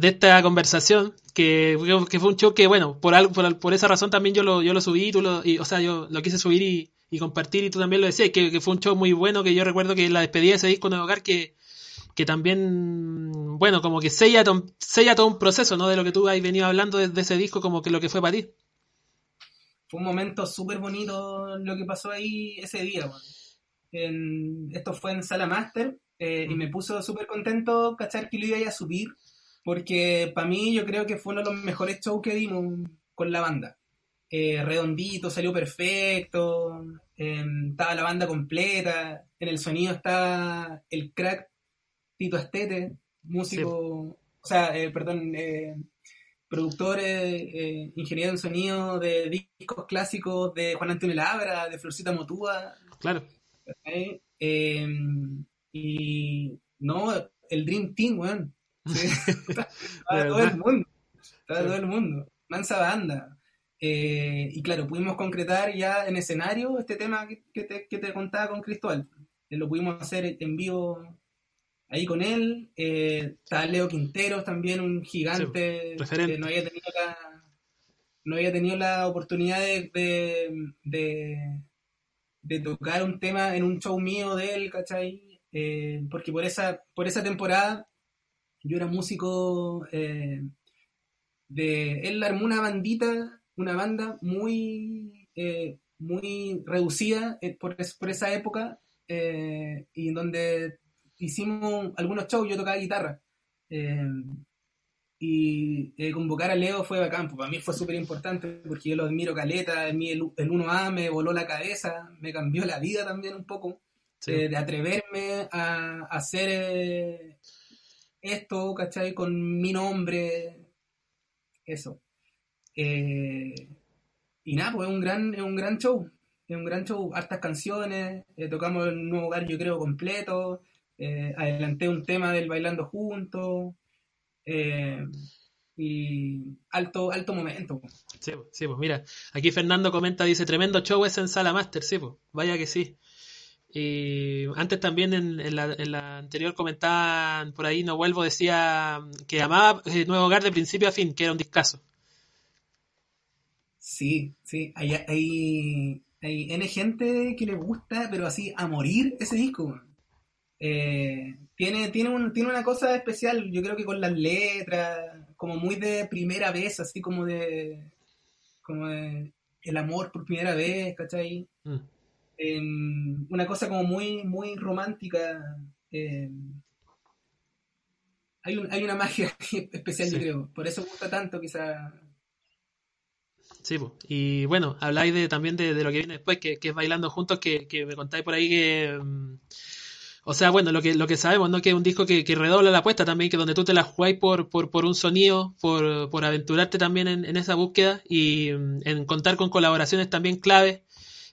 esta conversación, que, que, fue un show que, bueno, por, algo, por, esa razón también yo lo, yo lo subí, tú lo, y, o sea, yo lo quise subir y, y compartir, y tú también lo decías, que, fue un show muy bueno, que yo recuerdo que la despedida de ese disco de Hogar, que, que también, bueno, como que sella, sella todo un proceso, ¿no? De lo que tú has venido hablando de, ese disco, como que lo que fue para ti. Fue un momento súper bonito lo que pasó ahí ese día, esto fue en Sala Master, eh, y me puso súper contento cachar que lo iba a subir, porque para mí yo creo que fue uno de los mejores shows que dimos con la banda. Eh, redondito, salió perfecto, em, estaba la banda completa, en el sonido está el crack Tito Astete, músico, o sea, eh, perdón, eh, productor, ingeniero en sonido de discos clásicos de Juan Antonio Labra, de Florcita Motúa. Claro. Em, y no, el Dream Team, weón. todo el mundo. todo el mundo. Mansa banda. Eh, y claro, pudimos concretar ya en escenario este tema que, te, contaba con Cristóbal. Eh, lo pudimos hacer en vivo ahí con él. Eh, está Leo Quinteros también, un gigante que no había tenido la, no había tenido la oportunidad de, de, tocar un tema en un show mío de él, ¿cachai? porque por esa, por esa temporada yo era músico de... Él armó una bandita una banda muy, eh, muy reducida eh, por, por, esa época y en donde hicimos algunos shows, yo tocaba guitarra. y convocar a Leo fue bacán, pues, para mí fue súper importante porque yo lo admiro caleta, mí el, el 1A me voló la cabeza, me cambió la vida también un poco. de atreverme a, a hacer esto, ¿cachai? Con mi nombre, eso. Eh, y nada, pues es un gran, es un gran show, es un gran show, hartas canciones, eh, tocamos el nuevo hogar yo creo completo, eh, adelanté un tema del Bailando Juntos, y alto, alto momento. Sí, sí, pues mira, aquí Fernando comenta, dice, tremendo show es en Sala Master, sí, pues, vaya que sí. Y antes también en, la, anterior comentaban por ahí, no vuelvo, decía que amaba eh, Nuevo Hogar de principio a fin, que era un discazo. Sí, sí, hay, hay, hay N gente que le gusta, pero así a morir ese disco. Eh, tiene, tiene, un, tiene una cosa especial, yo creo que con las letras, como muy de primera vez, así como de, como de el amor por primera vez, ¿cachai? Mm una cosa como muy, muy romántica. Eh, hay, hay, una magia especial, yo creo. Por eso gusta tanto, quizá. Sí, y bueno, habláis de, también de, lo que viene después, que, es Bailando Juntos, que, me contáis por ahí que... Mm, o sea, bueno, lo que, lo que sabemos, ¿no? Que es un disco que, redobla la apuesta también, que donde tú te la jugáis por, por, por un sonido, por, por aventurarte también en, en, esa búsqueda y mm, en contar con colaboraciones también clave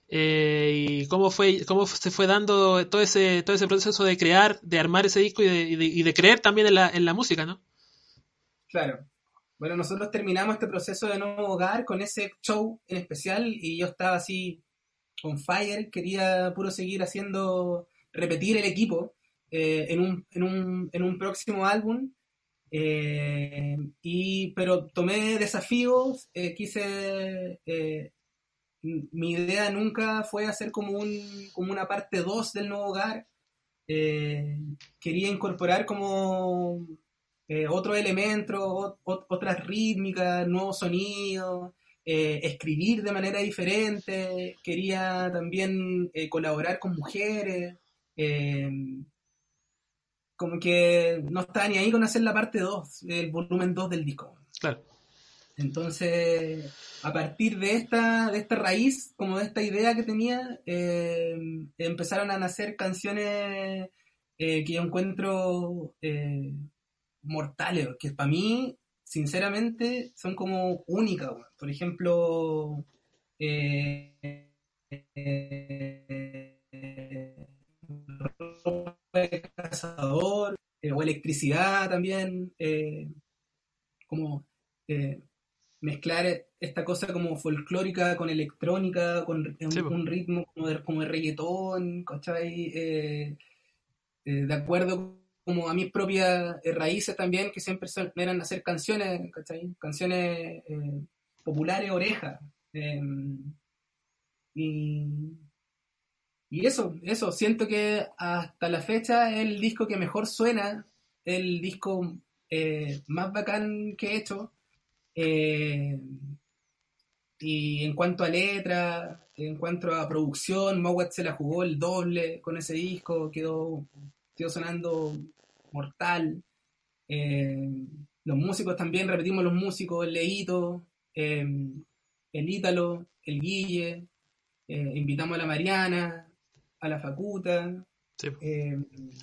eh, y cómo fue cómo se fue dando todo ese todo ese proceso de crear de armar ese disco y de, y de, creer también en la, en la música no claro bueno nosotros terminamos este proceso de nuevo hogar con ese show en especial y yo estaba así on fire quería puro seguir haciendo repetir el equipo eh, en, un, en, un, en un próximo álbum eh, y pero tomé desafíos quise mi idea nunca fue hacer como, un, como una parte 2 del nuevo hogar. Eh, quería incorporar como eh, otros elementos, otras rítmicas, nuevos sonidos, eh, escribir de manera diferente. Quería también colaborar con mujeres. como que no estaba ni ahí con hacer la parte 2, el volumen 2 del disco. Claro. Entonces, a partir de esta, de esta raíz, como de esta idea que tenía, eh, empezaron a nacer canciones eh, que yo encuentro eh, mortales, que para mí, sinceramente, son como únicas. Por ejemplo, Cazador, o Electricidad también, como mezclar esta cosa como folclórica con electrónica, con un, ritmo como de, como de reggaetón, ¿cachai? Eh, eh, de acuerdo como a mis propias eh, raíces también, que siempre eran hacer canciones, ¿cachai? Canciones populares, orejas. Em, y, y eso, eso, siento que hasta la fecha es el disco que mejor suena, el disco más bacán que he hecho. Eh, y en cuanto a letra, en cuanto a producción, Mowat se la jugó el doble con ese disco, quedó, quedó sonando mortal. Eh, los músicos también, repetimos los músicos, el Leito, eh, el Ítalo, el Guille, invitamos a la Mariana, a la Facuta,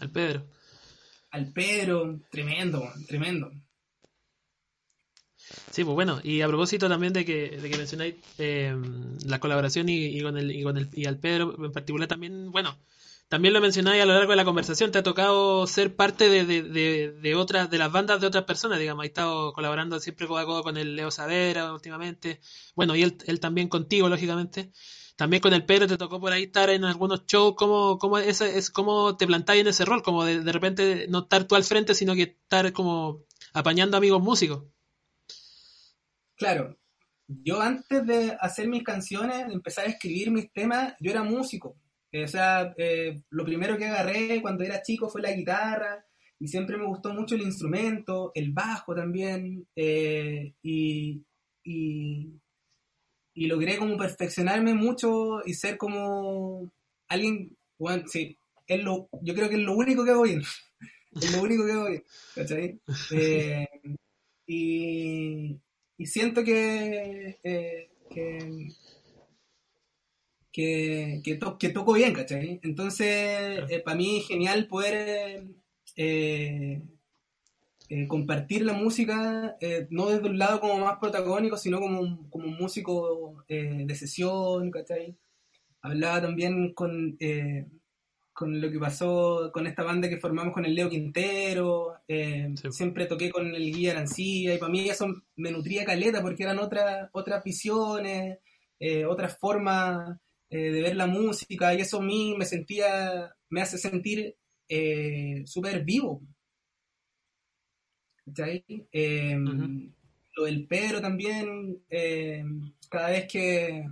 al Pedro. Al Pedro, tremendo, tremendo. Sí, pues bueno, y a propósito también de que, de que mencionáis eh, la colaboración y, con el, y con el y al Pedro en particular también, bueno, también lo mencionáis a lo largo de la conversación, te ha tocado ser parte de, de, de, otras, de las bandas de otras personas, digamos, has estado colaborando siempre codo a codo con el Leo Savera últimamente, bueno, y él, él también contigo, lógicamente. También con el Pedro te tocó por ahí estar en algunos shows, ¿cómo, es, cómo te plantáis en ese rol? Como de, de repente no estar tú al frente, sino que estar como apañando amigos músicos. Claro, yo antes de hacer mis canciones, de empezar a escribir mis temas, yo era músico. O sea, eh, lo primero que agarré cuando era chico fue la guitarra y siempre me gustó mucho el instrumento, el bajo también. Eh, y, y logré como perfeccionarme mucho y ser como alguien, sí, es lo, yo creo que es lo único que hago bien. es lo único que hago bien, ¿cachai? Eh, y, y, siento que, eh, que, que, que, que, toco bien, ¿cachai? Entonces, eh, para mí es genial poder eh, eh, compartir la música, no desde un lado como más protagónico, sino como un, como un músico de sesión, ¿cachai? Hablaba también con, con lo que pasó con esta banda que formamos con el Leo Quintero, siempre toqué con el Guía Arancilla, y para mí eso me nutría caleta porque eran otras otras visiones, otras formas de ver la música, y eso a mí me sentía, me hace sentir súper vivo, Em, lo del Pedro también, em, cada vez que,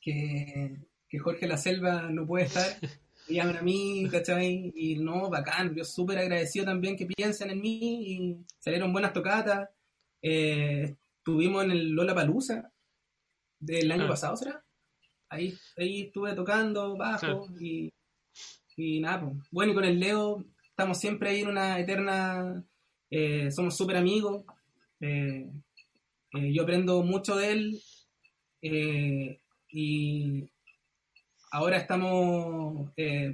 que, Jorge La Selva no puede estar, me llaman a mí, ¿cachai? Y no, bacán, yo súper agradecido también que piensen en mí y salieron buenas tocatas. Eh, estuvimos en el Lola Palusa del año ah. pasado, ¿será? Ahí, ahí estuve tocando bajo y, y nada, pues. Bueno, y con el Leo estamos siempre ahí en una eterna eh, somos súper amigos, eh, eh, yo aprendo mucho de él y ahora estamos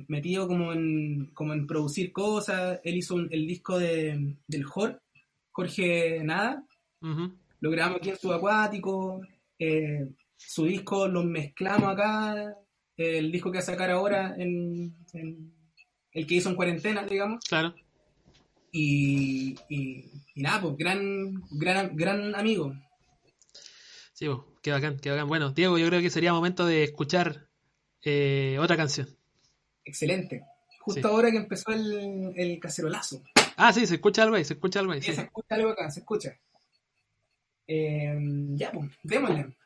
metidos como en, como en producir cosas, él hizo el disco de, del Jorge, Jorge Nada, lo grabamos aquí en Subacuático, su disco lo mezclamos acá, el disco que va a sacar ahora en, en el que hizo en cuarentena, digamos. Claro. Y, y, nada, pues gran, gran, gran amigo. Sí, pues, qué bacán, qué bacán. Bueno, Diego, yo creo que sería momento de escuchar eh, otra canción. Excelente. Justo ahora que empezó el, el cacerolazo. Ah, sí, se escucha algo ahí, se escucha algo ahí. Sí, se escucha algo acá, se escucha. Eh, ya, pues, démosle.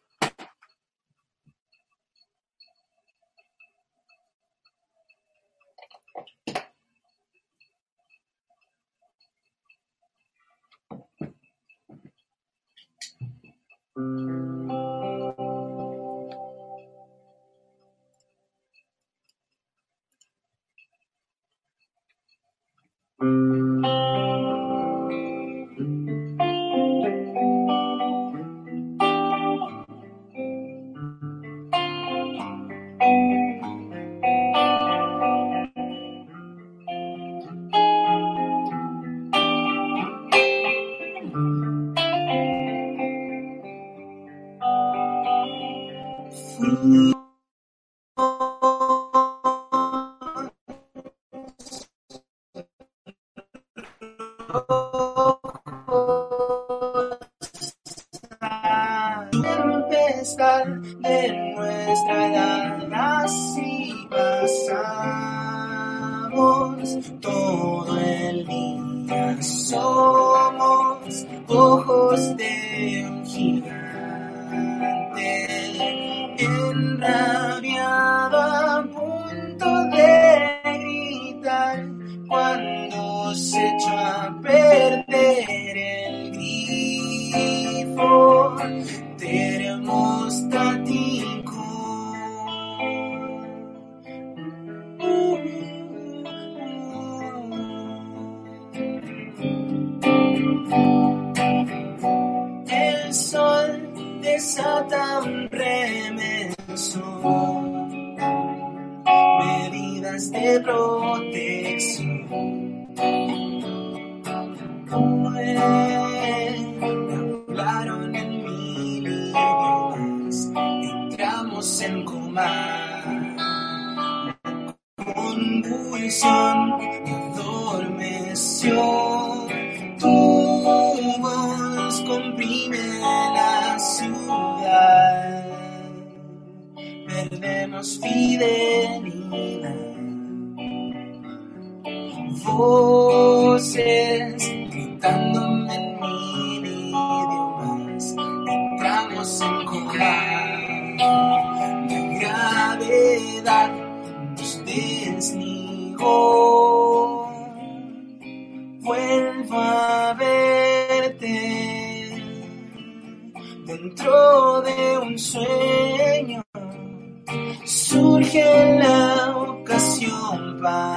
Mm-hmm. desligó. Vuelvo a verte dentro de un sueño. Surge la ocasión para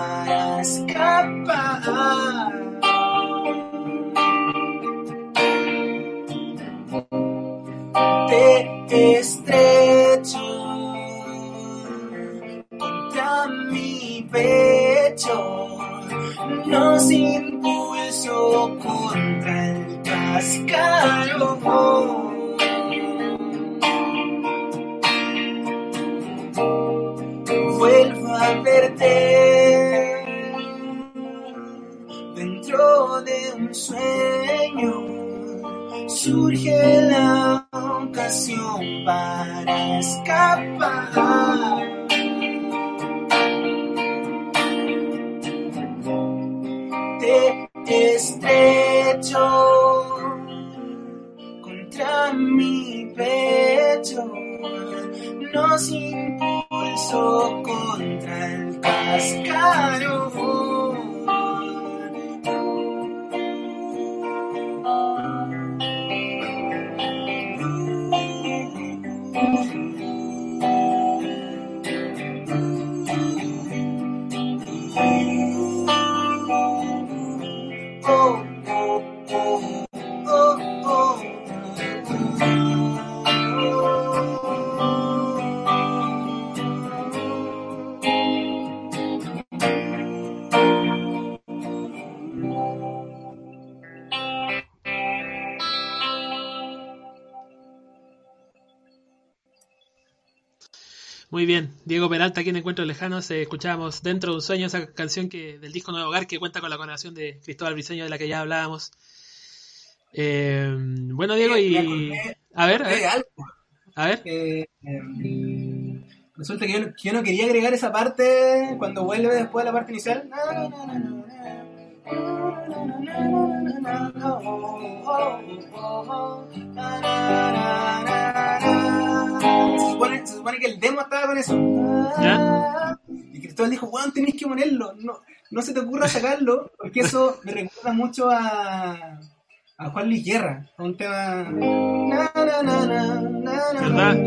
bien, Diego Peralta aquí en Encuentros Lejanos, eh, escuchábamos Dentro de un Sueño, esa canción que del disco Nuevo Hogar que cuenta con la colaboración de Cristóbal Briceño de la que ya hablábamos. Eh, bueno, Diego, y... A ver, a ver. A ver. Em, resulta que yo, yo, no quería agregar esa parte cuando vuelve después de la parte inicial. Se con eso. Y Cristóbal dijo, Juan, tenéis que ponerlo. No, no se te ocurra sacarlo, porque eso me recuerda mucho a, a Juan Luis Guerra, a un tema... ¿Verdad?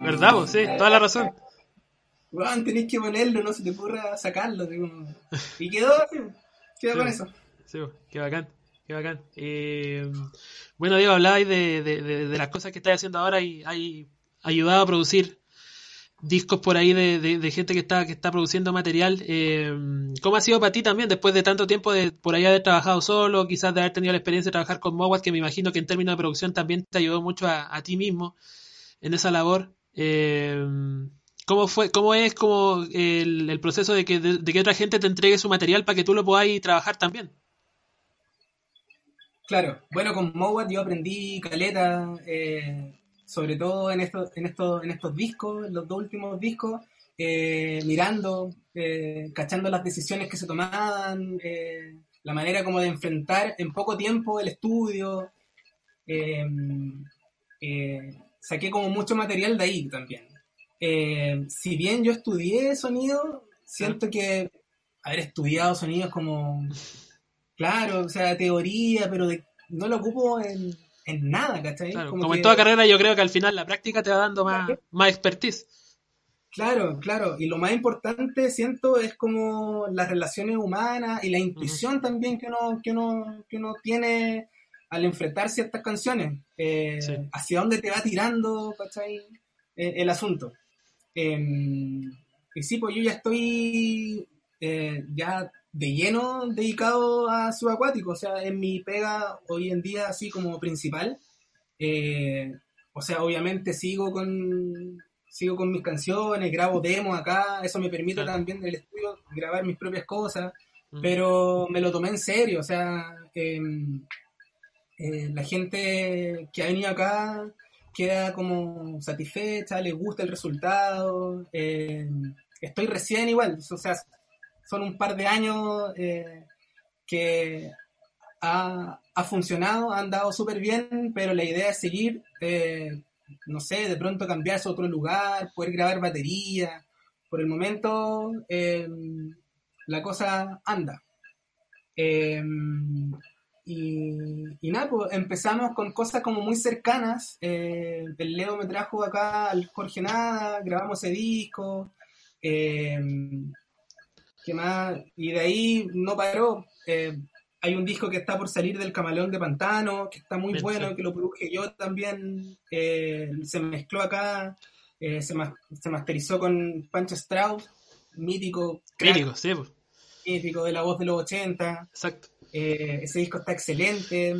¿Verdad vos? Sí, toda la razón. Juan, tenéis que ponerlo, no se te ocurra sacarlo. Y quedó, quedó con eso. Sí, qué bacán. Qué bacán. Eh, bueno, Diego, hablabais de, las cosas que estáis haciendo ahora y hay ayudado a producir discos por ahí de, gente que está, produciendo material. Eh, ¿Cómo ha sido para ti también, después de tanto tiempo de por ahí haber trabajado solo, quizás de haber tenido la experiencia de trabajar con Mowat, que me imagino que en términos de producción también te ayudó mucho a, ti mismo en esa labor? Eh, ¿Cómo fue, cómo es como el, el proceso de que, de, que otra gente te entregue su material para que tú lo podáis trabajar también? Claro, bueno, con Mowat yo aprendí caleta, eh, sobre todo en estos, en estos, en estos discos, en los dos últimos discos, eh, mirando, eh, cachando las decisiones que se tomaban, la manera como de enfrentar en poco tiempo el estudio. saqué como mucho material de ahí también. si bien yo estudié sonido, siento que haber estudiado sonido es como Claro, o sea, teoría, pero no lo ocupo en, nada, ¿cachai? como, en toda carrera yo creo que al final la práctica te va dando más, más expertise. Claro, claro. Y lo más importante, siento, es como las relaciones humanas y la intuición también que uno, que, uno, que uno tiene al enfrentar ciertas canciones. Eh, hacia dónde te va tirando, ¿cachai? Eh, el asunto. Em, y sí, pues yo ya estoy eh, ya de lleno dedicado a subacuático, o sea, en mi pega hoy en día así como principal. Eh, o sea, obviamente sigo con sigo con mis canciones, grabo demos acá, eso me permite también en el estudio grabar mis propias cosas, mm. pero me lo tomé en serio, o sea, em, eh, la gente que ha venido acá queda como satisfecha, le gusta el resultado, em, estoy recién igual, o sea, son un par de años eh, que ha, funcionado, han dado súper bien, pero la idea es seguir, eh, no sé, de pronto cambiarse a otro lugar, poder grabar batería. Por el momento em, la cosa anda. Em, y, nada, pues empezamos con cosas como muy cercanas. Eh, el Leo me trajo acá al Jorge Nada, grabamos ese disco. Eh, Y de ahí no paró. Eh, hay un disco que está por salir del Camaleón de Pantano, que está muy bueno, que lo produje yo también. se mezcló acá, se, se, masterizó con Pancho Strauss, mítico. Crítico, sí. Pues. Mítico de la voz de los 80. Exacto. Eh, ese disco está excelente.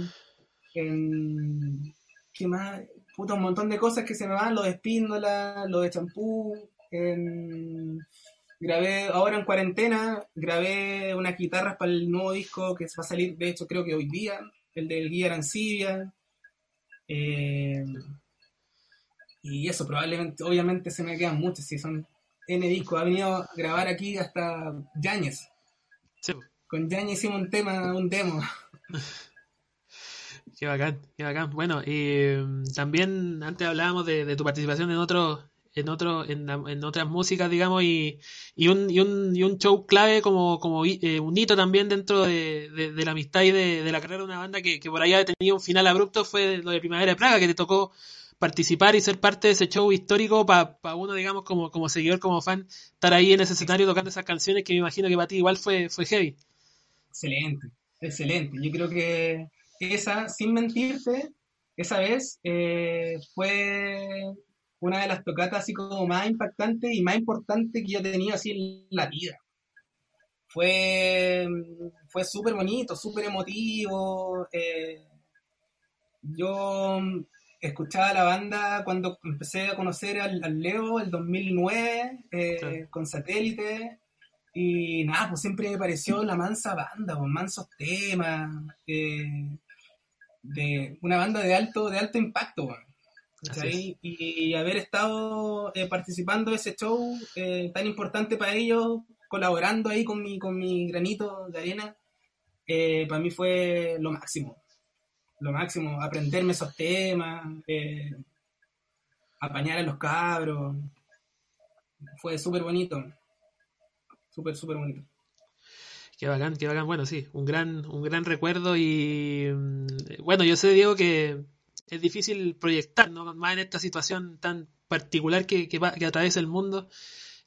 ¿Qué más? Puta, un montón de cosas que se me van, lo de Espíndola, lo de champú. Grabé ahora en cuarentena, grabé unas guitarras para el nuevo disco que va a salir, de hecho creo que hoy día, el del Guía Arancibia. Eh, y eso, probablemente, obviamente se me quedan muchos, si son N discos. Ha venido a grabar aquí hasta Yañez. Sí. Con Yañez hicimos un tema, un demo. Qué bacán, qué bacán. Bueno, y mm, también antes hablábamos de, tu participación en otro, en otro, en, otras músicas, digamos, y, y, un, y, un, y un show clave como, como eh, un hito también dentro de, de, la amistad y de, la carrera de una banda que, que por allá ha tenido un final abrupto fue lo de Primavera de Praga, que te tocó participar y ser parte de ese show histórico para uno, digamos, como, como seguidor, como fan, estar ahí en ese escenario tocando esas canciones que me imagino que para ti igual fue, fue heavy. Excelente, excelente. Yo creo que esa, sin mentirte, esa vez eh, fue una de las tocatas así como más impactantes y más importantes que yo he tenido así en la vida. Fue, fue súper bonito, súper emotivo. Eh, yo escuchaba la banda cuando empecé a conocer al, Leo, el 2009, eh, con satélite. Y nada, pues siempre me pareció la mansa banda, con pues, mansos temas, eh, de una banda de alto, de alto impacto, y, haber estado eh, participando de ese show eh, tan importante para ellos, colaborando ahí con mi, con mi granito de arena, para mí fue lo máximo. Lo máximo, aprenderme esos temas, apañar a los cabros. Fue súper bonito súper, súper bonito. Qué bacán, qué bacán. Bueno, sí, un gran, un gran recuerdo y mm, bueno, yo sé, Diego, que es difícil proyectar, ¿no? Más en esta situación tan particular que, que, que atraviesa el mundo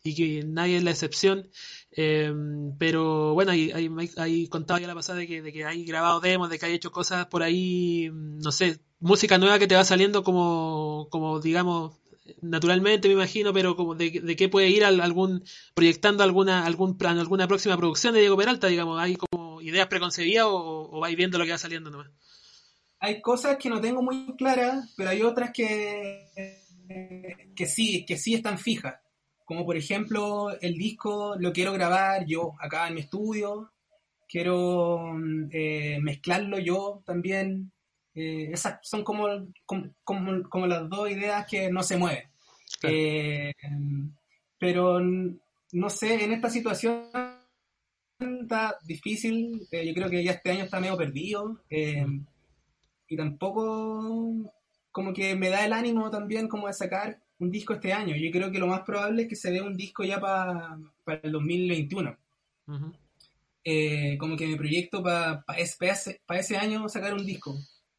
y que nadie es la excepción. Em, pero bueno, hay, hay, contado ya la pasada de que, de que hay grabado demos, de que hay hecho cosas por ahí, mm, no sé, música nueva que te va saliendo como, como digamos, naturalmente me imagino, pero como de, de qué puede ir algún proyectando alguna algún plan, alguna próxima producción de Diego Peralta, digamos, hay como ideas preconcebidas o, o vais viendo lo que va saliendo nomás. Hay cosas que no tengo muy claras, pero hay otras que que sí, que sí están fijas. Como por ejemplo, el disco lo quiero grabar yo acá en mi estudio, quiero eh, mezclarlo yo también, eh, esas son como, como, las dos ideas que no se mueven. Eh, pero no sé, en esta situación está difícil, eh, yo creo que ya este año está medio perdido y tampoco como que me da el ánimo también como de sacar un disco este año. Yo creo que lo más probable es que se dé un disco ya para el 2021. como que me proyecto para ese, ese año sacar un disco.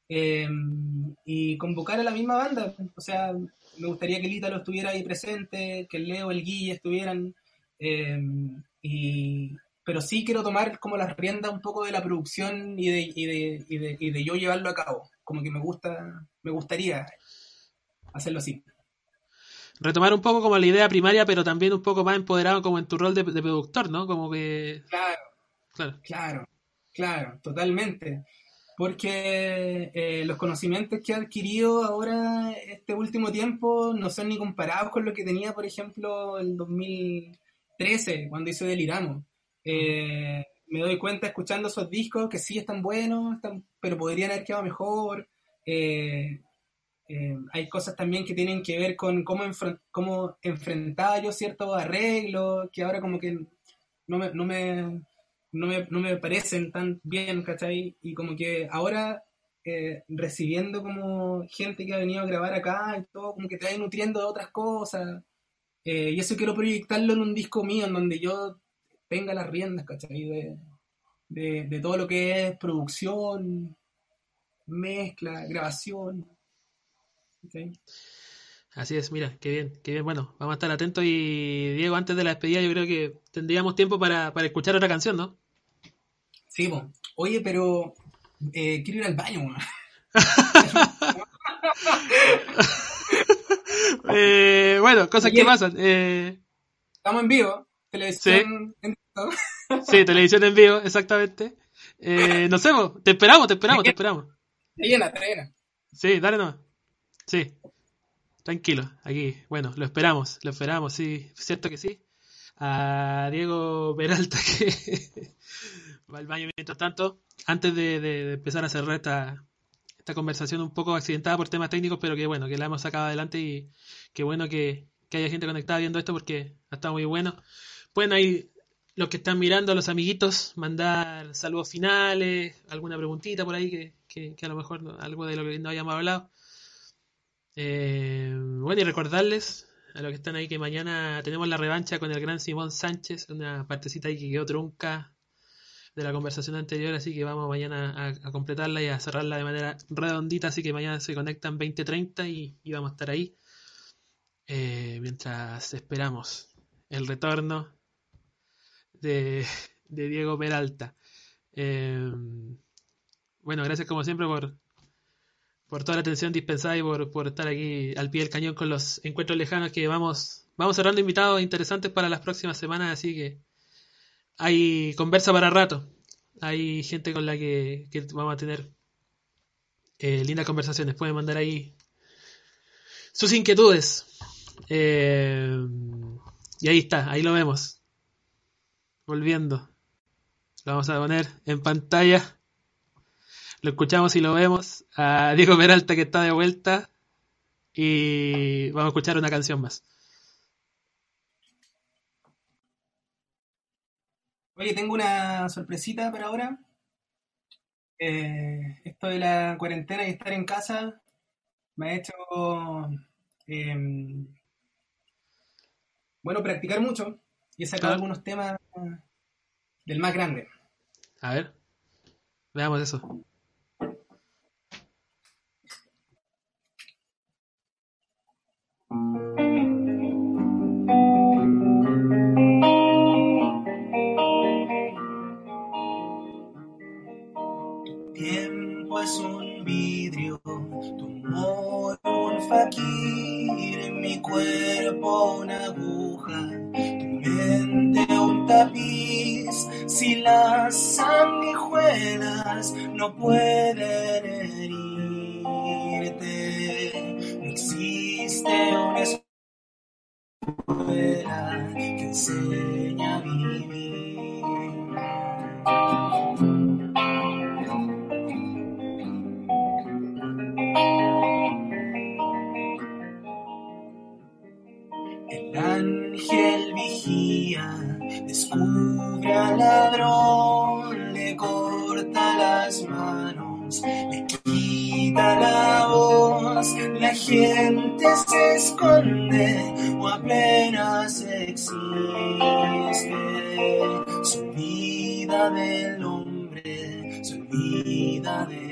Em, y convocar a la misma banda. O sea, me gustaría que el lo estuviera ahí presente, que Leo, el Guille estuvieran. Em, y, pero sí quiero tomar como las riendas un poco de la producción y de, y de, y de, y de yo llevarlo a cabo. Como que me gusta, me gustaría hacerlo así. Retomar un poco como la idea primaria, pero también un poco más empoderado como en tu rol de, productor, ¿no? Como que... Claro, claro, claro, claro totalmente porque eh, los conocimientos que he adquirido ahora este último tiempo no son ni comparados con lo que tenía, por ejemplo, en 2013, cuando hice Deliramos. Eh, me doy cuenta escuchando esos discos que sí están buenos, pero podrían haber quedado mejor. Eh, hay cosas también que tienen que ver con cómo, cómo enfrentaba yo ciertos arreglos, que ahora como que no me no me, no me parecen tan bien, ¿cachai? Y como que ahora eh, recibiendo como gente que ha venido a grabar acá y todo, como que te va nutriendo de otras cosas. Eh, y eso quiero proyectarlo en un disco mío, en donde yo tenga las riendas, ¿cachai? De, de, de todo lo que es producción, mezcla, grabación. Así es, mira, qué bien, qué bien. Bueno, vamos a estar atentos y Diego, antes de la despedida yo creo que tendríamos tiempo para, para escuchar otra canción, ¿no? Sí, po. oye, pero eh, quiero ir al baño. Eh, bueno, cosas que pasan. Eh, Estamos en vivo, televisión en sí, televisión en vivo, exactamente. Eh, no sé, te esperamos, te esperamos, te esperamos. Está llena, está llena. Sí, dale nomás. Sí. Tranquilo, aquí. Bueno, lo esperamos, lo esperamos, sí. Cierto que sí. A Diego Peralta que va al baño mientras tanto. Antes de, de- de empezar a cerrar esta, esta conversación un poco accidentada por temas técnicos, pero que bueno, que la hemos sacado adelante y qué bueno que, que haya gente conectada viendo esto porque ha estado muy bueno. Pueden ahí, los que están mirando, los amiguitos, mandar saludos finales, alguna preguntita por ahí que, que- a lo mejor algo de lo que no hayamos hablado. Eh, bueno, y recordarles a los que están ahí que mañana tenemos la revancha con el gran Simón Sánchez, una partecita ahí que quedó trunca de la conversación anterior, así que vamos mañana a, a completarla y a cerrarla de manera redondita, así que mañana se conectan 20.30 y, y vamos a estar ahí eh, mientras esperamos el retorno de, Diego Peralta. Eh, bueno, gracias como siempre por, por toda la atención dispensada y por, por estar aquí al pie del cañón con los encuentros lejanos que vamos, vamos cerrando invitados interesantes para las próximas semanas, así que hay conversa para rato. Hay gente con la que, vamos a tener eh, lindas conversaciones. Pueden mandar ahí sus inquietudes. Eh, y ahí está, ahí lo vemos. Volviendo. Lo vamos a poner en pantalla. Lo escuchamos y lo vemos a Diego Peralta que está de vuelta. Y vamos a escuchar una canción más. Oye, tengo una sorpresita para ahora. Eh, esto de la cuarentena y estar en casa me ha hecho, eh, bueno, practicar mucho y he sacado algunos temas del más grande. A ver. Veamos eso. Tiempo es un vidrio, tu amor un faquir, en mi cuerpo una aguja, tu Si las sanguijuelas no pueden herirte, no existe una escuela que enseña a vivir. Gente se esconde o apenas existe. Se olvida del hombre, se olvida de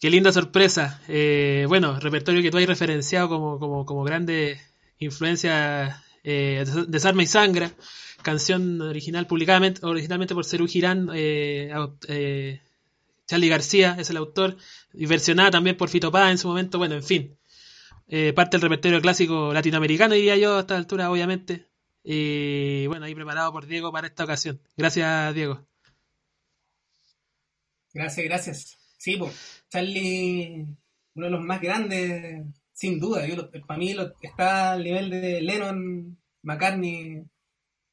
Qué linda sorpresa. Eh, bueno, repertorio que tú has referenciado como, como, como grande influencia eh, Desarma y Sangra, canción original publicadamente, originalmente por Cerú Girán, eh, eh, Charlie García es el autor, y versionada también por Fito Paz en su momento, bueno, en fin. Eh, parte del repertorio clásico latinoamericano, diría yo, a esta altura, obviamente. Y bueno, ahí preparado por Diego para esta ocasión. Gracias, Diego. Gracias, gracias. Sí, pues, Charlie, uno de los más grandes, sin duda. Yo, para mí está al nivel de Lennon, McCartney,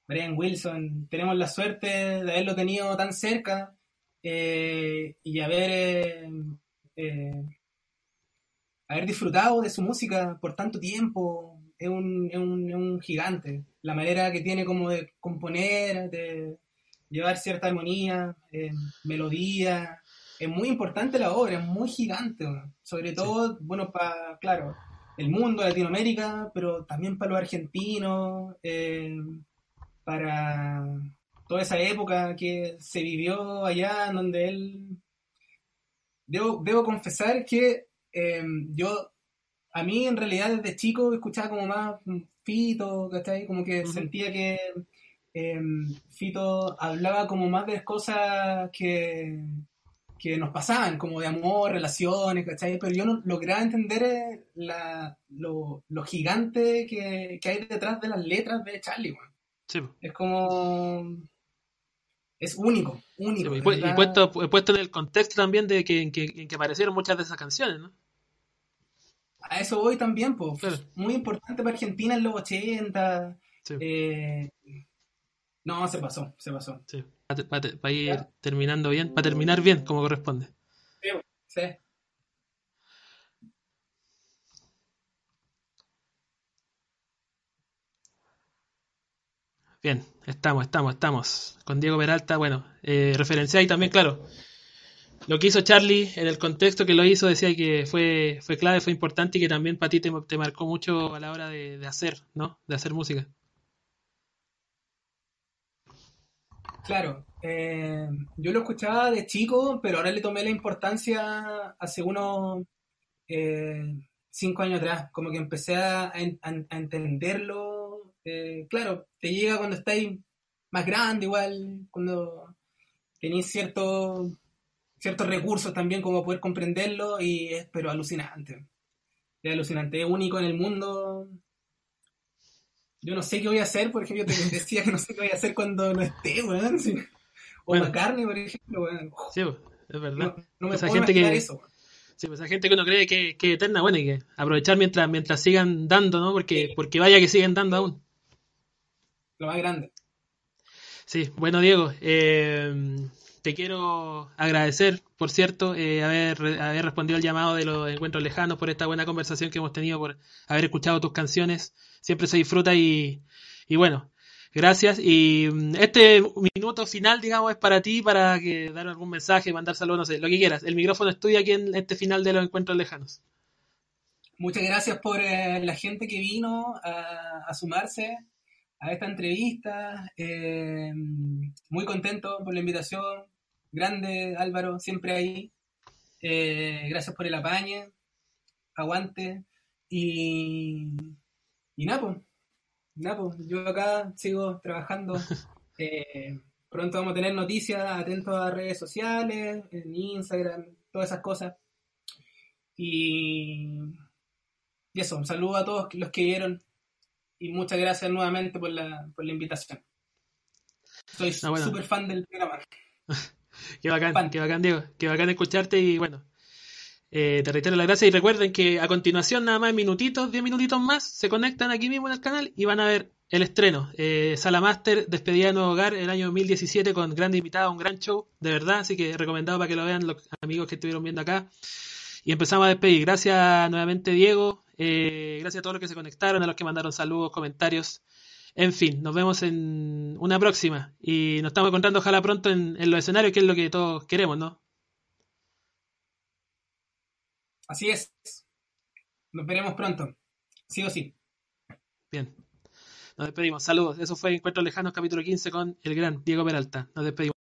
Brian Wilson. Tenemos la suerte de haberlo tenido tan cerca eh, y haber, eh, eh, haber disfrutado de su música por tanto tiempo. Es un, es un, es un gigante. La manera que tiene como de componer, de llevar cierta armonía, melodía es muy importante la obra, es muy gigante, sobre todo, bueno, para, claro, el mundo, Latinoamérica, pero también para los argentinos, eh, para toda esa época que se vivió allá, en donde él... Debo, debo confesar que eh, yo, a mí en realidad desde chico escuchaba como más Fito, ¿cachai? Como que sentía que eh, Fito hablaba como más de cosas que que nos pasaban, como de amor, relaciones, ¿cachai? Pero yo no lograba entender la, lo, lo, gigante que, que, hay detrás de las letras de Charlie, man. Sí. Es como... Es único, único. y, puesto, puesto en el contexto también de que, en, que, en que aparecieron muchas de esas canciones, ¿no? A eso voy también, pues. Muy importante para Argentina en los 80. Eh, no, se pasó, se pasó. Sí para, ir terminando bien, para terminar bien como corresponde. Sí, Bien, estamos, estamos, estamos. Con Diego Peralta, bueno, eh, referencia y también, claro, lo que hizo Charlie en el contexto que lo hizo, decía que fue, fue clave, fue importante y que también para ti te, marcó mucho a la hora de, de hacer, ¿no? De hacer música. Claro, eh, yo lo escuchaba de chico, pero ahora le tomé la importancia hace unos eh, cinco años atrás, como que empecé a, entenderlo. Eh, claro, te llega cuando estáis más grande igual, cuando tenéis ciertos ciertos recursos también como poder comprenderlo, y es pero alucinante. Es alucinante, es único en el mundo yo no sé qué voy a hacer, por ejemplo, yo te decía que no sé qué voy a hacer cuando no esté, weón. O bueno, carne, por ejemplo, weón. Sí, es verdad. No, me esa gente que, eso. Sí, pues esa gente que uno cree que, es eterna, bueno, y que aprovechar mientras, mientras sigan dando, ¿no? Porque, porque vaya que siguen dando aún. Lo más grande. Sí, bueno, Diego, eh, te quiero agradecer, por cierto, eh, haber, haber respondido al llamado de los encuentros lejanos, por esta buena conversación que hemos tenido, por haber escuchado tus canciones. Siempre se disfruta y, y bueno, gracias. Y mm, este minuto final, digamos, es para ti, para que dar algún mensaje, mandar saludos, no sé, lo que quieras. El micrófono es tuyo aquí en este final de los encuentros lejanos. Muchas gracias por eh, la gente que vino a, sumarse a esta entrevista. Eh, muy contento por la invitación grande, Álvaro, siempre ahí. Eh, gracias por el apañe, aguante. Y, y Napo, Napo, yo acá sigo trabajando. Eh, pronto vamos a tener noticias, atentos a redes sociales, en Instagram, todas esas cosas. Y, y eso, un saludo a todos los que vieron y muchas gracias nuevamente por la, por la invitación. Soy ah, súper fan del programa. qué bacán, qué bacán, Diego. Qué bacán escucharte y bueno, eh, te reitero la gracia y recuerden que a continuación, nada más minutitos, 10 minutitos más, se conectan aquí mismo en el canal y van a ver el estreno. Eh, Sala Master, despedida de Nuevo Hogar, el año 2017 con grandes invitados, un gran show, de verdad, así que recomendado para que lo vean los amigos que estuvieron viendo acá. Y empezamos a despedir. Gracias nuevamente, Diego. Eh, gracias a todos los que se conectaron, a los que mandaron saludos, comentarios. En fin, nos vemos en una próxima. Y nos estamos encontrando ojalá pronto en, en los escenarios, que es lo que todos queremos, ¿no? Así es. Nos veremos pronto. Sí o sí. Bien. Nos despedimos. Saludos. Eso fue Encuentros Lejanos, capítulo 15 con el gran Diego Peralta. Nos despedimos.